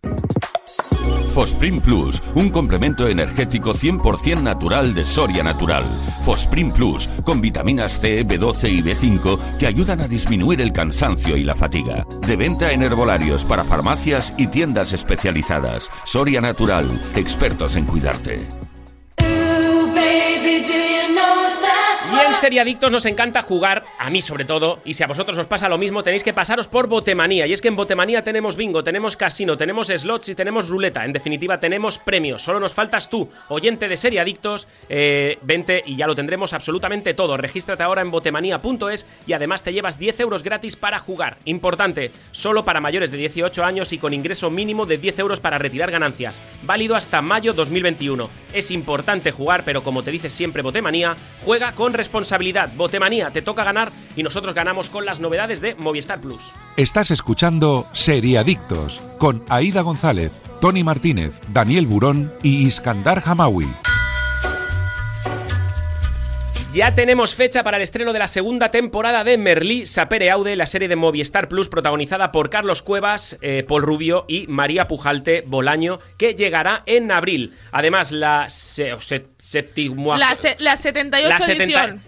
Fosprin Plus, un complemento energético 100% natural de Soria Natural. Fosprin Plus, con vitaminas C, B12 y B5 que ayudan a disminuir el cansancio y la fatiga. De venta en herbolarios para farmacias y tiendas especializadas. Soria Natural, expertos en cuidarte. Y en Seriadictos nos encanta jugar, a mí sobre todo, y si a vosotros os pasa lo mismo, tenéis que pasaros por Botemanía. Y es que en Botemanía tenemos bingo, tenemos casino, tenemos slots y tenemos ruleta. En definitiva, tenemos premios. Solo nos faltas tú, oyente de Seriadictos. Eh, vente y ya lo tendremos absolutamente todo. Regístrate ahora en botemanía.es y además te llevas 10 euros gratis para jugar. Importante, solo para mayores de 18 años y con ingreso mínimo de 10 euros para retirar ganancias. Válido hasta mayo 2021. Es importante jugar, pero como te dice siempre Botemanía, juega con responsabilidad. Botemanía, te toca ganar y nosotros ganamos con las novedades de Movistar Plus. Estás escuchando Seriadictos con Aida González, Tony Martínez, Daniel Burón y Iskandar Hamawi. Ya tenemos fecha para el estreno de la segunda temporada de Merlí Sapere Aude, la serie de Movistar Plus protagonizada por Carlos Cuevas, eh, Paul Rubio y María Pujalte Bolaño, que llegará en abril. Además, la se, se- septimua- La, se- la 78 la 70 edición.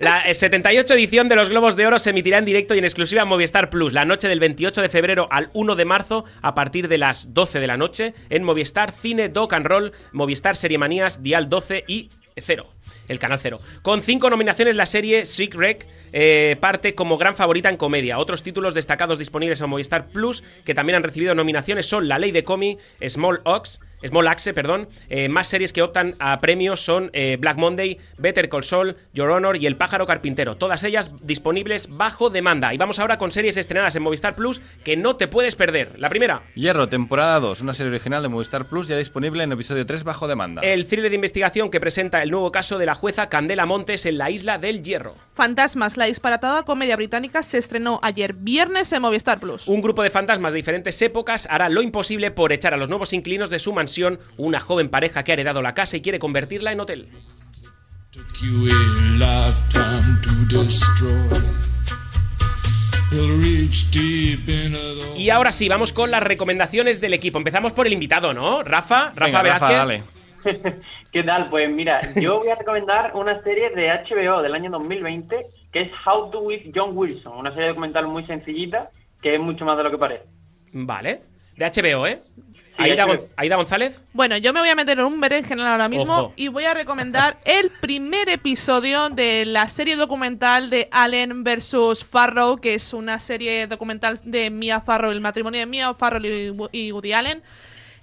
La eh, 78 edición de los Globos de Oro se emitirá en directo y en exclusiva en Movistar Plus la noche del 28 de febrero al 1 de marzo a partir de las 12 de la noche en Movistar Cine Doc and Roll, Movistar Serie Manías, Dial 12 y 0. El canal 0. Con cinco nominaciones, la serie Sick Wreck eh, parte como gran favorita en comedia. Otros títulos destacados disponibles en Movistar Plus que también han recibido nominaciones son La Ley de Comi, Small Ox, Small Axe, perdón. Eh, más series que optan a premios son eh, Black Monday, Better Call Saul, Your Honor y El Pájaro Carpintero. Todas ellas disponibles bajo demanda. Y vamos ahora con series estrenadas en Movistar Plus que no te puedes perder. La primera. Hierro, temporada 2, una serie original de Movistar Plus ya disponible en episodio 3 bajo demanda. El thriller de investigación que presenta el nuevo caso de la jueza Candela Montes en la isla del Hierro. Fantasmas, la disparatada comedia británica se estrenó ayer viernes en Movistar Plus. Un grupo de fantasmas de diferentes épocas hará lo imposible por echar a los nuevos inquilinos de su mansión, una joven pareja que ha heredado la casa y quiere convertirla en hotel. Y ahora sí, vamos con las recomendaciones del equipo. Empezamos por el invitado, ¿no? Rafa, Rafa Venga, Velázquez. Rafa, dale. ¿Qué tal? Pues mira, yo voy a recomendar una serie de HBO del año 2020 que es How to with John Wilson, una serie documental muy sencillita que es mucho más de lo que parece. Vale. De HBO, ¿eh? Aida, HBO. Gon- Aida González. Bueno, yo me voy a meter en un berenjenal ahora mismo Ojo. y voy a recomendar el primer episodio de la serie documental de Allen versus Farrow, que es una serie documental de Mia Farrow, el matrimonio de Mia Farrow y Wo- y Woody Allen,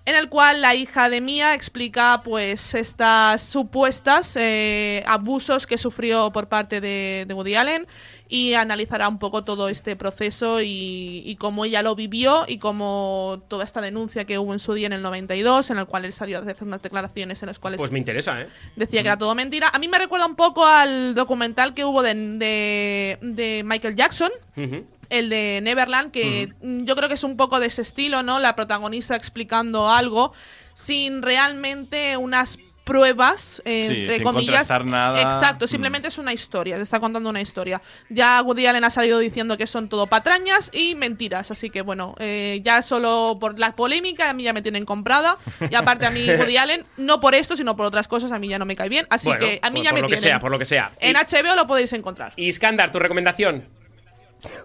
en el cual la hija de Mia explica pues estas supuestas eh, abusos que sufrió por parte de, de Woody Allen y analizará un poco todo este proceso y, y cómo ella lo vivió y cómo toda esta denuncia que hubo en su día en el 92, en el cual él salió a hacer unas declaraciones en las cuales Pues me interesa, ¿eh? decía que era todo mentira. A mí me recuerda un poco al documental que hubo de, de, de Michael Jackson, el de Neverland, que mm, yo creo que es un poco de ese estilo, ¿no? La protagonista explicando algo sin realmente unas pruebas, eh, Sí, entre sin comillas. contrastar nada. Exacto, Mm. simplemente es una historia, se está contando una historia. Ya Woody Allen ha salido diciendo que son todo patrañas y mentiras, así que bueno, eh, ya solo por la polémica a mí ya me tienen comprada. Y aparte a mí Woody Allen, no por esto, sino por otras cosas, a mí ya no me cae bien. Así Bueno, que a mí por- ya por me lo que tienen. sea, por lo que sea. En HBO lo podéis encontrar. Y Iskandar, tu recomendación.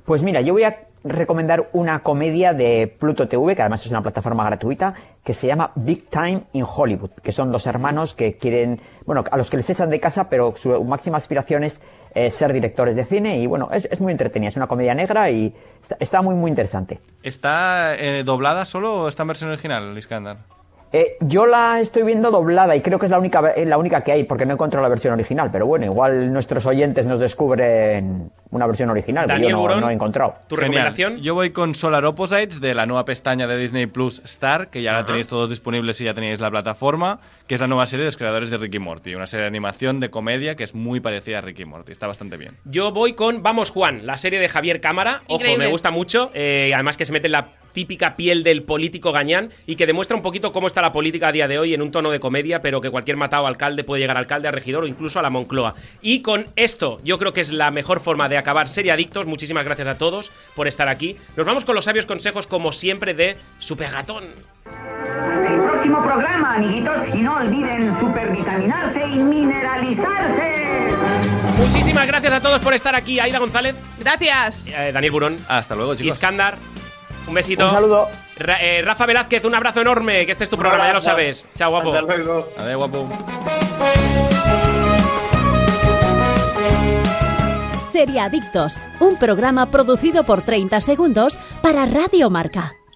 Pues mira, yo voy a recomendar una comedia de Pluto TV, que además es una plataforma gratuita, que se llama Big Time in Hollywood, que son dos hermanos que quieren, bueno, a los que les echan de casa, pero su máxima aspiración es eh, ser directores de cine y bueno, es, muy entretenida, es una comedia negra y está, está muy, muy interesante. ¿Está eh, doblada solo o está en versión original, Iskandar? Eh, yo la estoy viendo doblada y creo que es la única, eh, la única que hay, porque no he encontrado la versión original, pero bueno, igual nuestros oyentes nos descubren una versión original, que Daniel yo no, Burón, no he encontrado. ¿Tu recomendación? Yo voy con Solar Opposites de la nueva pestaña de Disney Plus Star, que ya la tenéis todos disponibles si ya tenéis la plataforma, que es la nueva serie de los creadores de Ricky Morty, una serie de animación de comedia que es muy parecida a Ricky Morty, está bastante bien. Yo voy con Vamos Juan, la serie de Javier Cámara. Ojo, me gusta mucho. eh, además que se mete en la típica piel del político gañán y que demuestra un poquito cómo está la política a día de hoy en un tono de comedia, pero que cualquier matado alcalde puede llegar a alcalde, a regidor o incluso a la Moncloa. Y con esto, yo creo que es la mejor forma de acabar Serie Adictos. Muchísimas gracias a todos por estar aquí. Nos vamos con los sabios consejos, como siempre, de Supergatón. El próximo programa, amiguitos, y no olviden supervitaminarse y mineralizarse. Muchísimas gracias a todos por estar aquí. Aida González, Gracias. eh, Daniel Burón, Hasta luego, chicos. Iskandar. Un besito. Un saludo. Ra- eh, Rafa Velázquez, un abrazo enorme. Que este es tu programa, ya lo sabes. Chao, guapo. Hasta luego. Adiós, guapo. Serie Adictos, un programa producido por 30 segundos para Radio Marca.